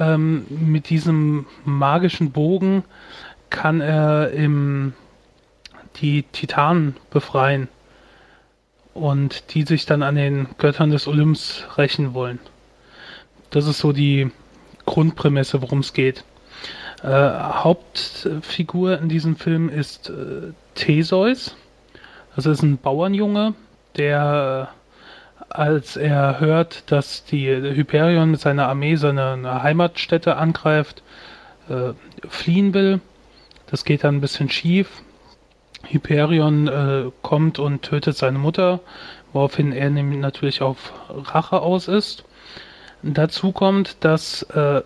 Ähm, mit diesem magischen Bogen kann er im, die Titanen befreien und die sich dann an den Göttern des Olymps rächen wollen. Das ist so die Grundprämisse, worum es geht. Äh, Hauptfigur in diesem Film ist äh, Theseus. Das ist ein Bauernjunge, der als er hört, dass die Hyperion mit seiner Armee seine Heimatstätte angreift, äh, fliehen will. Das geht dann ein bisschen schief. Hyperion äh, kommt und tötet seine Mutter, woraufhin er natürlich auf Rache aus ist. Dazu kommt, dass äh,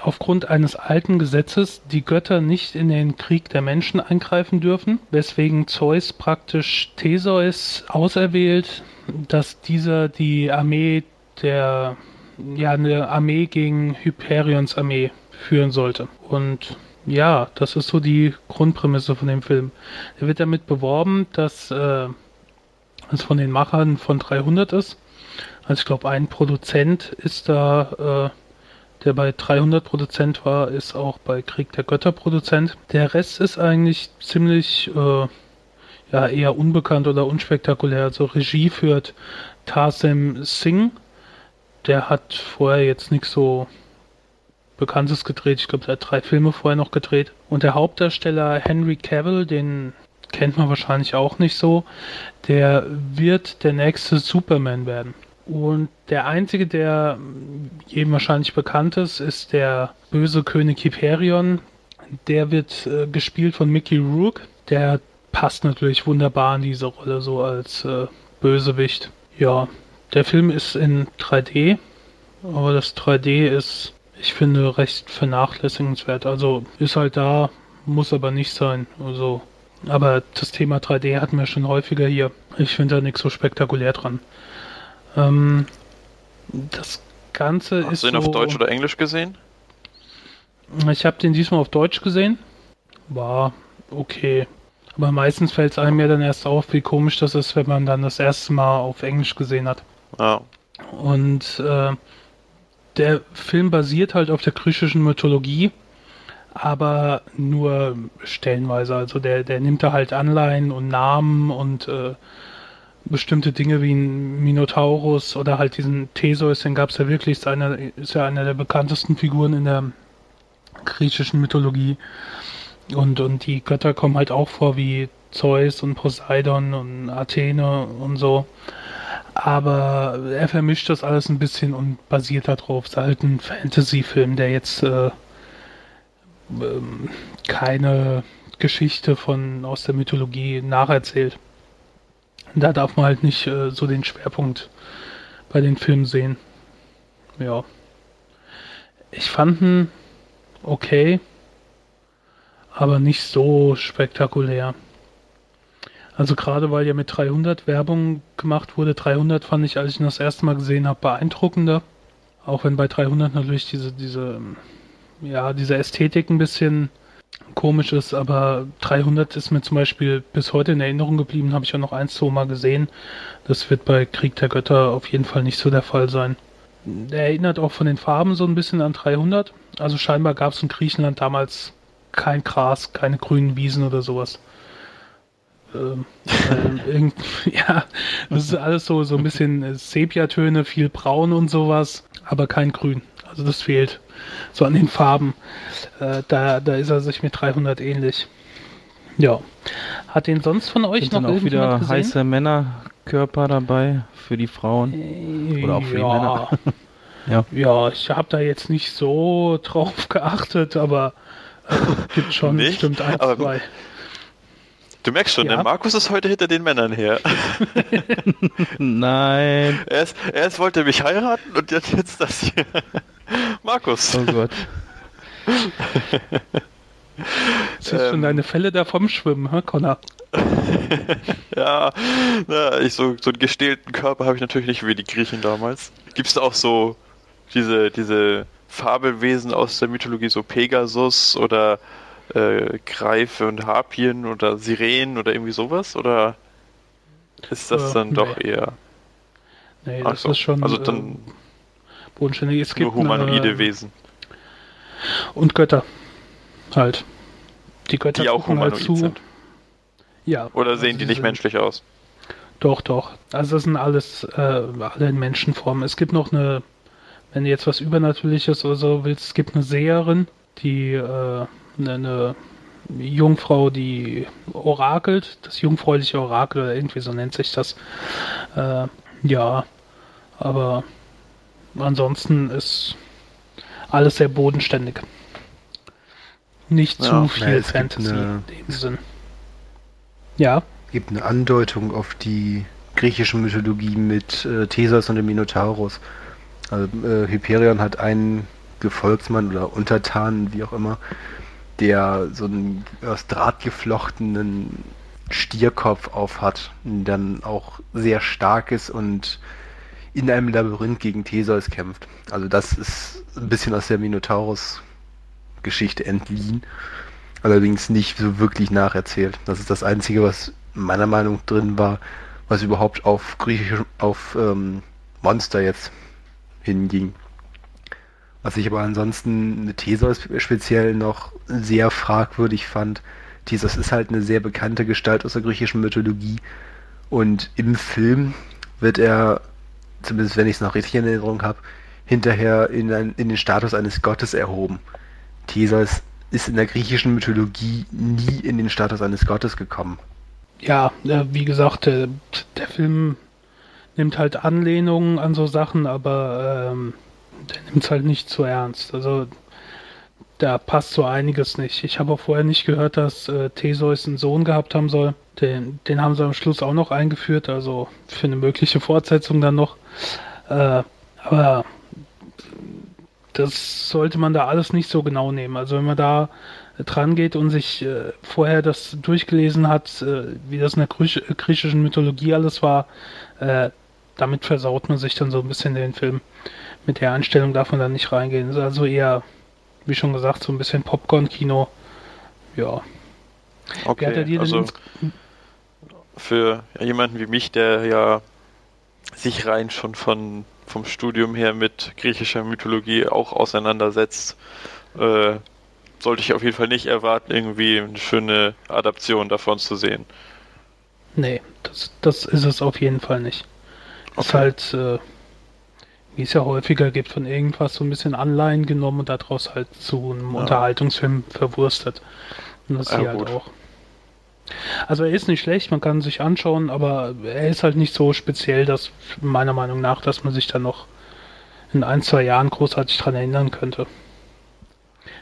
aufgrund eines alten Gesetzes die Götter nicht in den Krieg der Menschen eingreifen dürfen, weswegen Zeus praktisch Theseus auserwählt, dass dieser die Armee der ja eine Armee gegen Hyperions Armee führen sollte. Und ja, das ist so die Grundprämisse von dem Film. Er wird damit beworben, dass äh, es von den Machern von 300 ist. Also ich glaube, ein Produzent ist da, äh, der bei 300 Produzent war, ist auch bei Krieg der Götter Produzent. Der Rest ist eigentlich ziemlich äh, ja eher unbekannt oder unspektakulär. Also Regie führt Tarsem Singh. Der hat vorher jetzt nichts so Bekanntes gedreht. Ich glaube, er hat drei Filme vorher noch gedreht. Und der Hauptdarsteller Henry Cavill, den kennt man wahrscheinlich auch nicht so, der wird der nächste Superman werden. Und der einzige, der jedem wahrscheinlich bekannt ist, ist der böse König Hyperion. Der wird äh, gespielt von Mickey Rourke. Der passt natürlich wunderbar in diese Rolle, so als äh, Bösewicht. Ja, der Film ist in 3D, aber das 3D ist ich finde, recht vernachlässigenswert. Also ist halt da, muss aber nicht sein. Also, aber das Thema 3D hatten wir schon häufiger hier. Ich finde da nichts so spektakulär dran. Ähm, das Ganze
Hast
ist.
du ihn
so,
auf Deutsch oder Englisch gesehen?
Ich habe den diesmal auf Deutsch gesehen. War okay. Aber meistens fällt es einem ja dann erst auf, wie komisch das ist, wenn man dann das erste Mal auf Englisch gesehen hat.
Ja.
Und äh, der Film basiert halt auf der griechischen Mythologie, aber nur stellenweise. Also der, der nimmt da halt Anleihen und Namen und äh, bestimmte Dinge wie ein Minotaurus oder halt diesen Theseus, den gab es ja wirklich, ist, einer, ist ja einer der bekanntesten Figuren in der griechischen Mythologie. Und, und die Götter kommen halt auch vor wie Zeus und Poseidon und Athene und so aber er vermischt das alles ein bisschen und basiert darauf. Es ist halt ein Fantasy-Film, der jetzt äh, ähm, keine Geschichte von aus der Mythologie nacherzählt. Da darf man halt nicht äh, so den Schwerpunkt bei den Filmen sehen. Ja. Ich fand ihn okay, aber nicht so spektakulär. Also gerade weil ja mit 300 Werbung gemacht wurde. 300 fand ich, als ich ihn das erste Mal gesehen habe, beeindruckender. Auch wenn bei 300 natürlich diese, diese, ja, diese Ästhetik ein bisschen komisch ist, aber 300 ist mir zum Beispiel bis heute in Erinnerung geblieben, habe ich auch noch ein, zwei Mal gesehen. Das wird bei Krieg der Götter auf jeden Fall nicht so der Fall sein. Er erinnert auch von den Farben so ein bisschen an 300. Also scheinbar gab es in Griechenland damals kein Gras, keine grünen Wiesen oder sowas. Ähm, äh, irgend, ja, das ist alles so, so ein bisschen Sepiatöne, viel Braun und sowas, aber kein Grün. Also das fehlt so an den Farben. Äh, da, da ist er sich mit 300 ähnlich. Ja. Hat den sonst von euch
Sind
noch
dann auch wieder
gesehen?
heiße Männerkörper dabei für die Frauen.
Äh,
Oder auch für die
ja.
Männer. Ja.
Ja, ich habe da jetzt nicht so drauf geachtet, aber äh, gibt schon
Nicht?
bestimmt ein,
Aber-
zwei.
Du merkst schon,
Ja.
der Markus ist heute hinter den Männern her.
Nein.
Erst, erst wollte er mich heiraten und jetzt, jetzt das hier. Markus.
Oh Gott.
Siehst schon
Ähm.
deine Fälle da vom Schwimmen, hä, Connor?
Ja, na, ich so, so einen gestählten Körper habe ich natürlich nicht wie die Griechen damals. Gibt es da auch so diese, diese Fabelwesen aus der Mythologie, so Pegasus oder äh, Greife und Harpien oder Sirenen oder irgendwie sowas? Oder ist das
Äh,
dann doch
nee.
eher
Nee, das
so,
ist schon
also
äh,
dann
bodenständig. Es
nur
gibt
humanoide
eine,
Wesen,
und Götter halt. Die Götter
die auch
halt
humanoid
zu.
sind?
Ja.
Oder
also
sehen die
sie
nicht menschlich aus?
Doch, doch. Also das sind alles äh, alle in Menschenform. Es gibt noch eine, wenn du jetzt was Übernatürliches oder so willst, es gibt eine Seherin, die äh, eine, Jungfrau, die orakelt, das jungfräuliche Orakel oder irgendwie so nennt sich das. Äh, ja, aber ansonsten ist alles sehr bodenständig. Nicht
Ja.
zu viel
gibt
Fantasy
eine-
in dem Sinn. Ja,
gibt eine Andeutung auf die griechische Mythologie mit äh, Theseus und dem Minotaurus. Also, äh, Hyperion hat einen Gefolgsmann oder Untertanen, wie auch immer, der so einen aus Draht geflochtenen Stierkopf auf hat, dann auch sehr stark ist und in einem Labyrinth gegen Theseus kämpft. Also das ist ein bisschen aus der Minotaurus-Geschichte entliehen allerdings nicht so wirklich nacherzählt. Das ist das Einzige, was meiner Meinung nach drin war, was überhaupt auf griechisch, auf ähm, Monster jetzt hinging. Was ich aber ansonsten mit Theseus speziell noch sehr fragwürdig fand. Theseus ist halt eine sehr bekannte Gestalt aus der griechischen Mythologie und im Film wird er, zumindest wenn ich es noch richtig in Erinnerung habe, hinterher in, ein, in den Status eines Gottes erhoben. Theseus ist in der griechischen Mythologie nie in den Status eines Gottes gekommen.
Ja, äh, wie gesagt, der, der Film nimmt halt Anlehnungen an so Sachen, aber ähm, der nimmt es halt nicht zu ernst. Also da passt so einiges nicht. Ich habe auch vorher nicht gehört, dass äh, Theseus einen Sohn gehabt haben soll. Den, den haben sie am Schluss auch noch eingeführt, also für eine mögliche Fortsetzung dann noch. Äh, aber das sollte man da alles nicht so genau nehmen. Also wenn man da dran geht und sich äh, vorher das durchgelesen hat, äh, wie das in der Griech griechischen Mythologie alles war, äh, damit versaut man sich dann so ein bisschen den Film. Mit der Einstellung darf man da nicht reingehen. Ist also eher, wie schon gesagt, so ein bisschen Popcorn-Kino. Ja. Er
Okay, also für jemanden wie mich, der ja sich rein schon von, vom Studium her mit griechischer Mythologie auch auseinandersetzt, äh, sollte ich auf jeden Fall nicht erwarten, irgendwie eine schöne Adaption davon zu sehen.
Nee, das, das ist es auf jeden Fall nicht. Ist
Okay.
halt, äh, wie es ja häufiger gibt, von irgendwas so ein bisschen Anleihen genommen und daraus halt zu einem
Ja.
Unterhaltungsfilm verwurstet. Und das
Ja,
hier halt auch. Also er ist nicht schlecht, man kann ihn sich anschauen, aber er ist halt nicht so speziell, dass meiner Meinung nach, dass man sich dann noch in ein, zwei Jahren großartig dran erinnern könnte.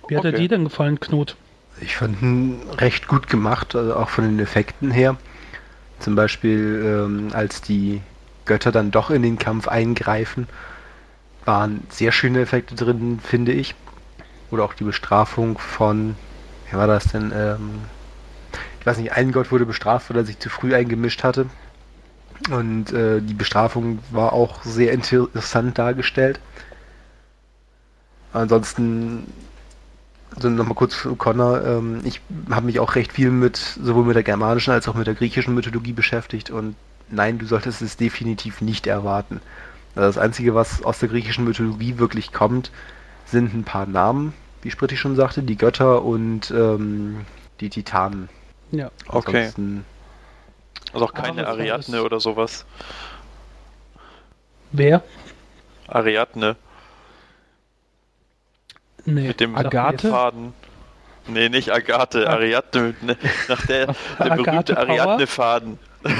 Wie hat er
Okay.
dir denn gefallen, Knut?
Ich fand ihn recht gut gemacht, also auch von den Effekten her. Zum Beispiel, ähm, als die Götter dann doch in den Kampf eingreifen, waren sehr schöne Effekte drin, finde ich. Oder auch die Bestrafung von, wer war das denn? Ähm, ich weiß nicht, ein Gott wurde bestraft, weil er sich zu früh eingemischt hatte. Und äh, die Bestrafung war auch sehr interessant dargestellt. Ansonsten also nochmal kurz zu Connor, ähm, ich habe mich auch recht viel mit sowohl mit der germanischen als auch mit der griechischen Mythologie beschäftigt und nein, du solltest es definitiv nicht erwarten. Also das Einzige, was aus der griechischen Mythologie wirklich kommt, sind ein paar Namen, wie Spritti schon sagte, die Götter und ähm, die Titanen.
Ja.
Okay.
Ansonsten-
Also auch keine Ariadne oder sowas.
Wer?
Ariadne
Nee.
mit dem
Agathe?
Faden. Nee, nicht Agathe,
Ah.
Ariadne, ne, nach der, der berühmte? Ariadne-Faden.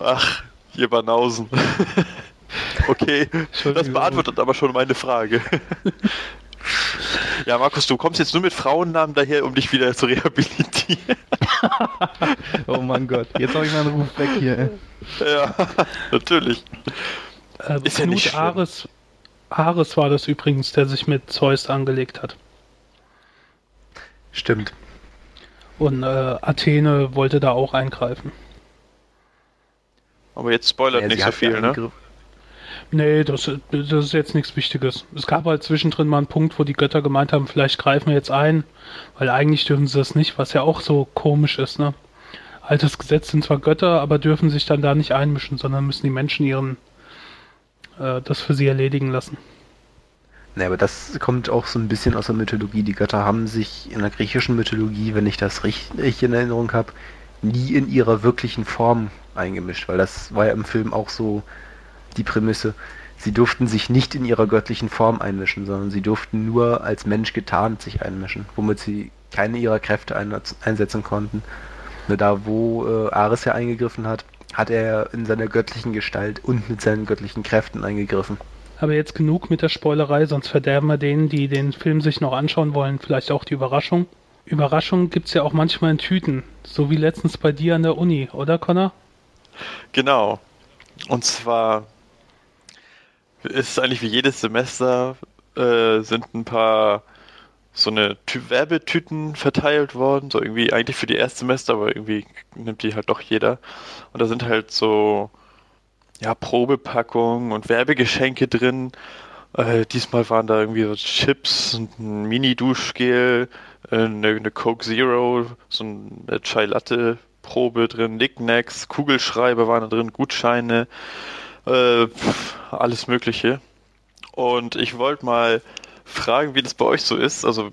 Ach, ihr Banausen. Okay, das beantwortet aber schon meine Frage. Ja, Markus, du kommst jetzt nur mit Frauennamen daher, um dich wieder zu rehabilitieren.
Oh mein Gott, jetzt habe ich meinen Ruf weg hier. ey.
Ja, natürlich.
Äh,
Ist ja
Knut
nicht schlimm.
Ares, Ares war das übrigens, der sich mit Zeus angelegt hat.
Stimmt.
Und äh, Athene wollte da auch eingreifen.
Aber jetzt spoilert
Ja,
nicht so viel, ne?
Nee, das, das ist jetzt nichts Wichtiges. Es gab halt zwischendrin mal einen Punkt, wo die Götter gemeint haben, vielleicht greifen wir jetzt ein, weil eigentlich dürfen sie das nicht, was ja auch so komisch ist, ne? Altes Gesetz sind zwar Götter, aber dürfen sich dann da nicht einmischen, sondern müssen die Menschen ihren äh, das für sie erledigen lassen.
Ne, aber das kommt auch so ein bisschen aus der Mythologie. Die Götter haben sich in der griechischen Mythologie, wenn ich das richtig in Erinnerung habe, nie in ihrer wirklichen Form eingemischt, weil das war ja im Film auch so die Prämisse. Sie durften sich nicht in ihrer göttlichen Form einmischen, sondern sie durften nur als Mensch getarnt sich einmischen, womit sie keine ihrer Kräfte einnutz- einsetzen konnten. Nur da, wo äh, Ares ja eingegriffen hat, hat er in seiner göttlichen Gestalt und mit seinen göttlichen Kräften eingegriffen.
Aber jetzt genug mit der Spoilerei, sonst verderben wir denen, die den Film sich noch anschauen wollen, vielleicht auch die Überraschung. Überraschungen gibt's ja auch manchmal in Tüten, so wie letztens bei dir an der Uni, oder Connor?
Genau. Und zwar ist es eigentlich wie jedes Semester äh, sind ein paar so eine Ty Werbetüten verteilt worden, so irgendwie eigentlich für die Erstsemester, aber irgendwie nimmt die halt doch jeder. Und da sind halt so ja Probepackungen und Werbegeschenke drin. Äh, diesmal waren da irgendwie so Chips, ein Mini-Duschgel, äh, eine, eine Coke Zero, so eine Chai Latte Probe drin, Knickknacks, Kugelschreiber waren da drin, Gutscheine, äh, alles Mögliche. Und ich wollte mal fragen, wie das bei euch so ist. Also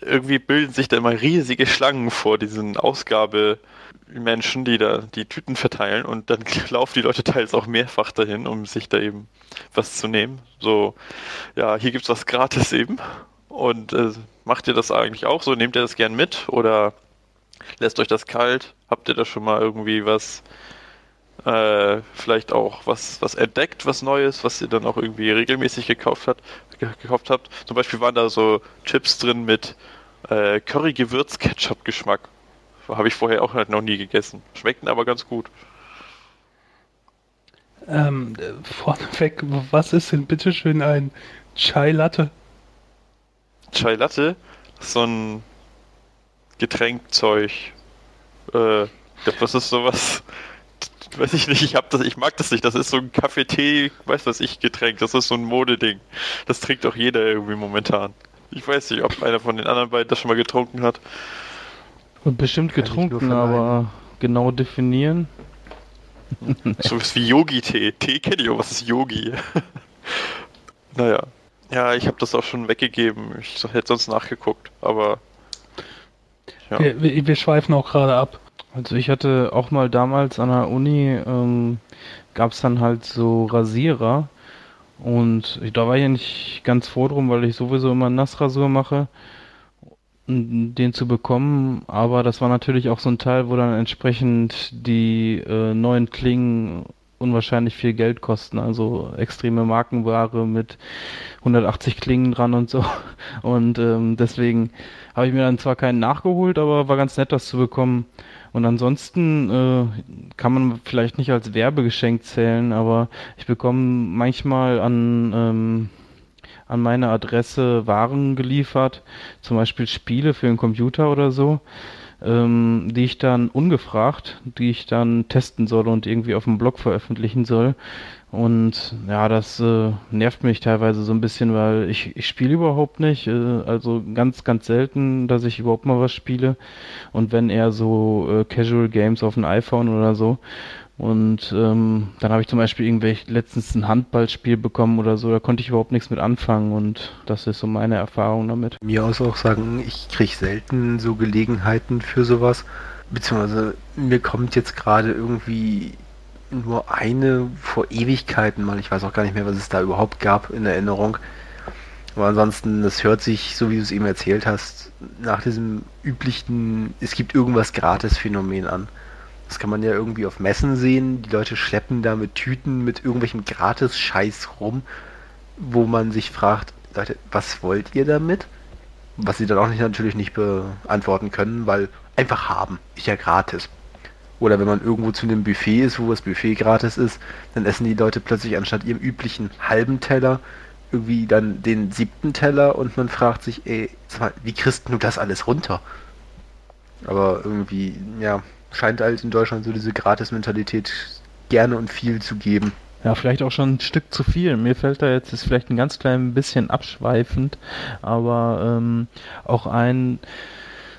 irgendwie bilden sich da immer riesige Schlangen vor diesen Ausgabemenschen, die da die Tüten verteilen und dann laufen die Leute teils auch mehrfach dahin, um sich da eben was zu nehmen. So, ja, hier gibt's was gratis eben. Und äh, macht ihr das eigentlich auch so? Nehmt ihr das gern mit oder lässt euch das kalt? Habt ihr da schon mal irgendwie was, äh, vielleicht auch was, was entdeckt, was Neues, was ihr dann auch irgendwie regelmäßig gekauft habt? Ge gekauft habt? Zum Beispiel waren da so Chips drin mit äh, Curry-Gewürz-Ketchup-Geschmack. Habe ich vorher auch halt noch nie gegessen. Schmeckten aber ganz gut.
Ähm, äh, vorneweg, was ist denn bitteschön ein Chai Latte?
Chai Latte, so ein Getränkzeug. Äh, das ist sowas. Weiß ich nicht, ich hab das, ich mag das nicht. Das ist so ein Kaffee-Tee, weiß was ich, Getränk. Das ist so ein Modeding. Das trinkt auch jeder irgendwie momentan. Ich weiß nicht, ob einer von den anderen beiden das schon mal getrunken hat.
Und bestimmt getrunken, aber genau definieren.
So was wie Yogi-Tee. Tee kenne ich auch, was ist Yogi? naja. Ja, ich habe das auch schon weggegeben. Ich hätte sonst nachgeguckt, aber. Ja.
Wir, wir, wir schweifen auch gerade ab.
Also ich hatte auch mal damals an der Uni, ähm, gab es dann halt so Rasierer und da war ich ja nicht ganz froh drum, weil ich sowieso immer Nassrasur mache, den zu bekommen, aber das war natürlich auch so ein Teil, wo dann entsprechend die äh, neuen Klingen unwahrscheinlich viel Geld kosten, also extreme Markenware mit 180 Klingen dran und so und ähm, deswegen habe ich mir dann zwar keinen nachgeholt, aber war ganz nett, das zu bekommen. Und ansonsten äh, kann man vielleicht nicht als Werbegeschenk zählen, aber ich bekomme manchmal an, ähm, an meine Adresse Waren geliefert, zum Beispiel Spiele für den Computer oder so. Ähm, die ich dann ungefragt, die ich dann testen soll und irgendwie auf dem Blog veröffentlichen soll. Und ja, das äh, nervt mich teilweise so ein bisschen, weil ich, ich spiele überhaupt nicht. Äh, also ganz, ganz selten, dass ich überhaupt mal was spiele. Und wenn eher so äh, Casual Games auf dem iPhone oder so. Und ähm, dann habe ich zum Beispiel irgendwelche letztens ein Handballspiel bekommen oder so, da konnte ich überhaupt nichts mit anfangen und das ist so meine Erfahrung damit.
Mir aus auch sagen, ich kriege selten so Gelegenheiten für sowas. Beziehungsweise mir kommt jetzt gerade irgendwie nur eine vor Ewigkeiten mal. Ich weiß auch gar nicht mehr, was es da überhaupt gab in Erinnerung. Aber ansonsten, das hört sich, so wie du es eben erzählt hast, nach diesem üblichen, es gibt irgendwas Gratis-Phänomen an. Das kann man ja irgendwie auf Messen sehen. Die Leute schleppen da mit Tüten mit irgendwelchem Gratis-Scheiß rum, wo man sich fragt, Leute, was wollt ihr damit? Was sie dann auch nicht, natürlich nicht beantworten können, weil einfach haben, ist ja gratis. Oder wenn man irgendwo zu einem Buffet ist, wo das Buffet gratis ist, dann essen die Leute plötzlich anstatt ihrem üblichen halben Teller irgendwie dann den siebten Teller und man fragt sich, ey, wie kriegst du das alles runter? Aber irgendwie, ja, scheint halt in Deutschland so diese Gratis-Mentalität gerne und viel zu geben.
Ja, vielleicht auch schon ein Stück zu viel. Mir fällt da jetzt, ist vielleicht ein ganz klein bisschen abschweifend, aber ähm, auch ein,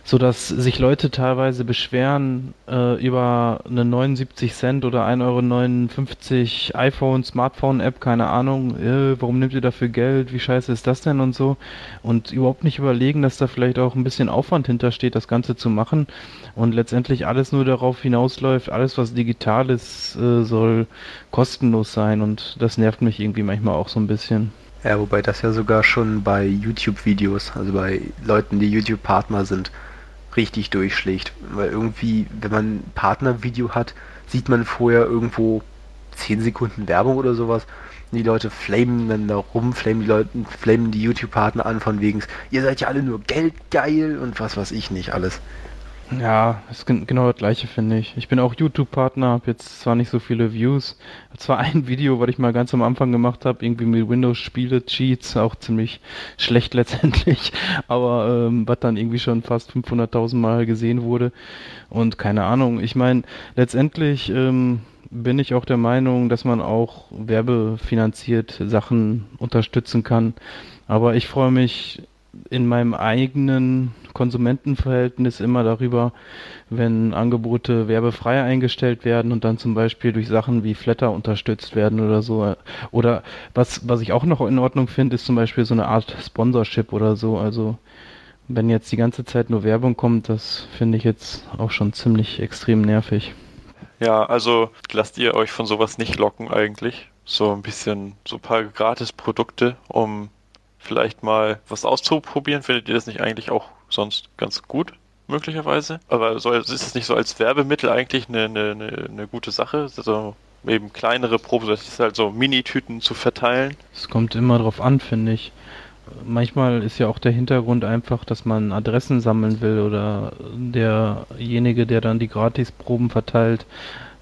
so dass sich Leute teilweise beschweren äh, über eine 79 Cent oder 1,59 Euro iPhone, Smartphone-App, keine Ahnung, äh, warum nimmt ihr dafür Geld, wie scheiße ist das denn und so? Und überhaupt nicht überlegen, dass da vielleicht auch ein bisschen Aufwand hintersteht, das Ganze zu machen. Und letztendlich alles nur darauf hinausläuft, alles was digital ist, äh, soll kostenlos sein. Und das nervt mich irgendwie manchmal auch so ein bisschen.
Ja, wobei das ja sogar schon bei YouTube-Videos, also bei Leuten, die YouTube-Partner sind, richtig durchschlägt. Weil irgendwie, wenn man ein Partnervideo hat, sieht man vorher irgendwo 10 Sekunden Werbung oder sowas. Und die Leute flamen dann da rum, flamen die Leute, flamen die YouTube-Partner an von wegen, ihr seid ja alle nur geldgeil und was weiß ich nicht alles.
Ja, ist genau das gleiche, finde ich. Ich bin auch YouTube-Partner, habe jetzt zwar nicht so viele Views. Zwar ein Video, was ich mal ganz am Anfang gemacht habe, irgendwie mit Windows-Spiele-Cheats, auch ziemlich schlecht letztendlich, aber ähm, was dann irgendwie schon fast 500.000 Mal gesehen wurde. Und keine Ahnung, ich meine, letztendlich ähm, bin ich auch der Meinung, dass man auch werbefinanziert Sachen unterstützen kann. Aber ich freue mich in meinem eigenen Konsumentenverhältnis immer darüber, wenn Angebote werbefrei eingestellt werden und dann zum Beispiel durch Sachen wie Flatter unterstützt werden oder so. Oder was, was ich auch noch in Ordnung finde, ist zum Beispiel so eine Art Sponsorship oder so. Also wenn jetzt die ganze Zeit nur Werbung kommt, das finde ich jetzt auch schon ziemlich extrem nervig.
Ja, also lasst ihr euch von sowas nicht locken eigentlich. So ein bisschen, so ein paar Gratis-Produkte, um vielleicht mal was auszuprobieren. Findet ihr das nicht eigentlich auch sonst ganz gut? Möglicherweise. Aber so, ist es nicht so als Werbemittel eigentlich eine, eine, eine, gute Sache? Also eben kleinere Proben, das ist halt so Mini-Tüten zu verteilen.
Es kommt immer drauf an, finde ich. Manchmal ist ja auch der Hintergrund einfach, dass man Adressen sammeln will oder derjenige, der dann die Gratisproben verteilt,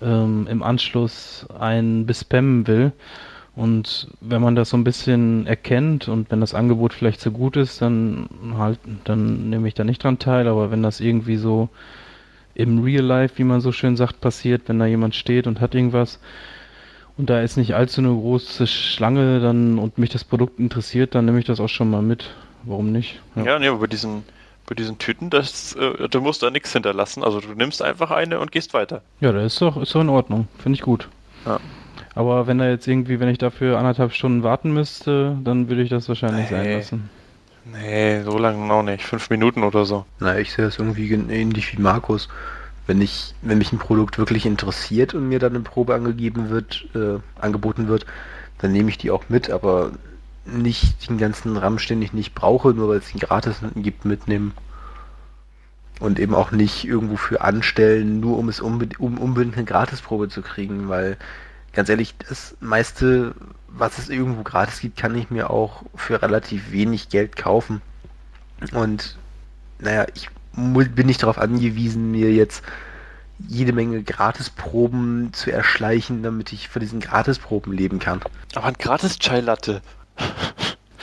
ähm, im Anschluss einen bespammen will. Und wenn man das so ein bisschen erkennt und wenn das Angebot vielleicht so gut ist, dann halt, dann nehme ich da nicht dran teil. Aber wenn das irgendwie so im Real Life, wie man so schön sagt, passiert, wenn da jemand steht und hat irgendwas und da ist nicht allzu eine große Schlange dann und mich das Produkt interessiert, dann nehme ich das auch schon mal mit. Warum nicht?
Ja, ja nee, aber bei diesen, bei diesen Tüten, das, äh, du musst da nichts hinterlassen. Also du nimmst einfach eine und gehst weiter.
Ja, das ist doch, ist doch in Ordnung. Finde ich gut. Ja. Aber wenn da jetzt irgendwie, wenn ich dafür anderthalb Stunden warten müsste, dann würde ich das wahrscheinlich nee. sein lassen.
Nee, so lange auch nicht. Fünf Minuten oder so.
Na, ich sehe das irgendwie ähnlich wie Markus. Wenn ich, wenn mich ein Produkt wirklich interessiert und mir dann eine Probe angegeben wird, äh, angeboten wird, dann nehme ich die auch mit, aber nicht den ganzen Ramsch, den ich nicht brauche, nur weil es ihn gratis gibt, mitnehmen. Und eben auch nicht irgendwo für anstellen, nur um es unbedingt, um unbedingt eine Gratisprobe zu kriegen, weil ganz ehrlich, das meiste, was es irgendwo gratis gibt, kann ich mir auch für relativ wenig Geld kaufen. Und naja, ich bin nicht darauf angewiesen, mir jetzt jede Menge Gratisproben zu erschleichen, damit ich von diesen Gratisproben leben kann.
Aber ein gratis Chai Latte.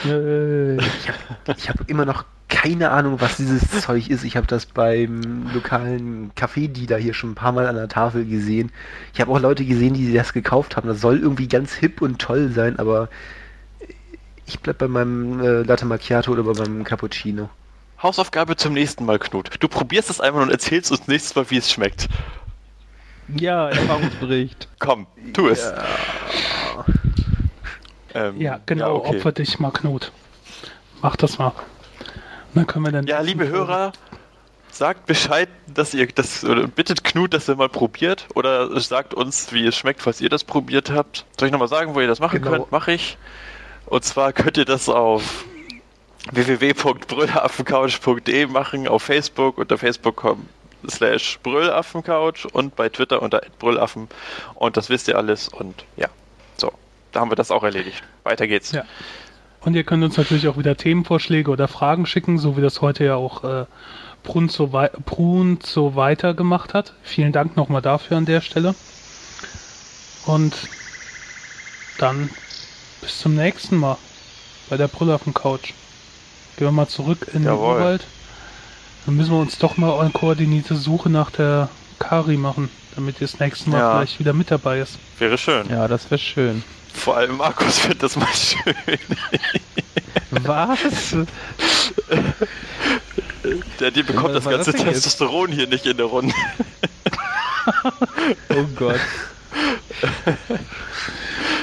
ich habe hab immer noch keine Ahnung, was dieses Zeug ist. Ich habe das beim lokalen Kaffeedealer hier schon ein paar Mal an der Tafel gesehen. Ich habe auch Leute gesehen, die das gekauft haben. Das soll irgendwie ganz hip und toll sein, aber ich bleib bei meinem äh, Latte Macchiato oder bei meinem Cappuccino.
Hausaufgabe zum nächsten Mal, Knut. Du probierst es einmal und erzählst uns nächstes Mal, wie es schmeckt.
Ja, Erfahrungsbericht.
Komm, tu es.
Ja.
Ähm,
Ja, genau,
okay.
opfer dich mal, Knut. Mach das mal. Dann können wir dann.
Ja, liebe Hörer, sagt Bescheid, dass ihr das, oder bittet Knut, dass er mal probiert, oder sagt uns, wie es schmeckt, falls ihr das probiert habt. Soll ich nochmal sagen, wo ihr das machen
Genau.
könnt? Mache ich. Und zwar könnt ihr das auf www.brüllaffencouch.de machen, auf Facebook unter facebook.com slash brüllaffencouch und bei Twitter unter brüllaffen und das wisst ihr alles und ja, so, da haben wir das auch erledigt. Weiter geht's.
Ja. Und ihr könnt uns natürlich auch wieder Themenvorschläge oder Fragen schicken, so wie das heute ja auch äh, Brun so, wei so weiter gemacht hat. Vielen Dank nochmal dafür an der Stelle. Und dann bis zum nächsten Mal bei der Brille auf dem Couch. Gehen wir mal zurück in
Jawohl.
den Urwald. Dann müssen wir uns doch mal eine koordinierte Suche nach der Kari machen, damit ihr das nächste Mal
Ja.
vielleicht wieder mit dabei ist.
Wäre schön.
Ja, das wäre schön.
Vor allem Markus findet das mal schön.
Was?
Der, die bekommt das ganze
das denn jetzt?
Testosteron hier nicht in der Runde.
Oh Gott.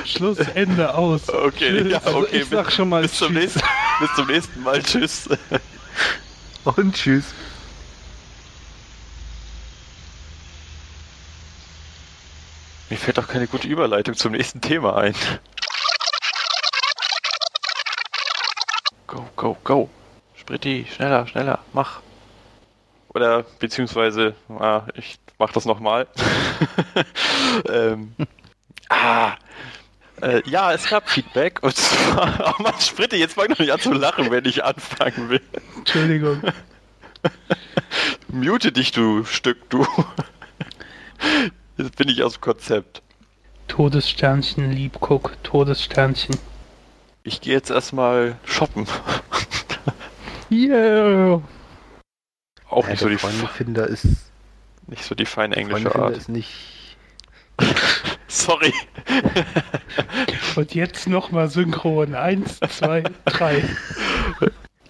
Schluss, Ende, aus.
Okay, ja,
Also
okay.
ich sag schon mal
bis, zum nächsten, bis zum nächsten Mal. Tschüss.
Und tschüss.
Mir fällt doch keine gute Überleitung zum nächsten Thema ein. Go, go, go. Spritti, schneller, schneller, mach. Oder beziehungsweise, ah, ich mach das nochmal. ähm, ah, äh, ja, es gab Feedback und zwar, oh Mann, Spritti, jetzt fang doch nicht an zu lachen, wenn ich anfangen will.
Entschuldigung.
Mute dich, du Stück, du. Jetzt bin ich aus dem Konzept.
Todessternchen, Liebguck, Todessternchen.
Ich gehe jetzt erstmal shoppen.
Yeah.
Auch
Ja,
nicht so
der
die
Freundefinder ist,
nicht so die feine englische
Freundefinder
Art.
ist nicht.
Sorry.
Und jetzt nochmal synchron. Eins, zwei, drei.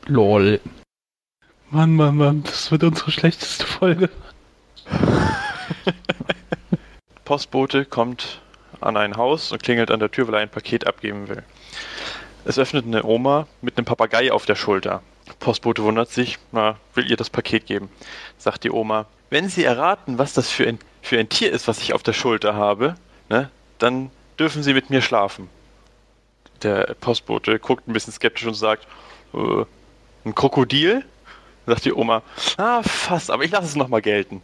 Lol.
Mann, Mann, Mann, das wird unsere schlechteste Folge.
Postbote kommt an ein Haus und klingelt an der Tür, weil er ein Paket abgeben will. Es öffnet eine Oma mit einem Papagei auf der Schulter. Postbote wundert sich, na, will ihr das Paket geben. Sagt die Oma, wenn Sie erraten, was das für ein, für ein Tier ist, was ich auf der Schulter habe, ne, dann dürfen Sie mit mir schlafen. Der Postbote guckt ein bisschen skeptisch und sagt, äh, ein Krokodil? Sagt die Oma, ah, fast, aber ich lasse es nochmal gelten.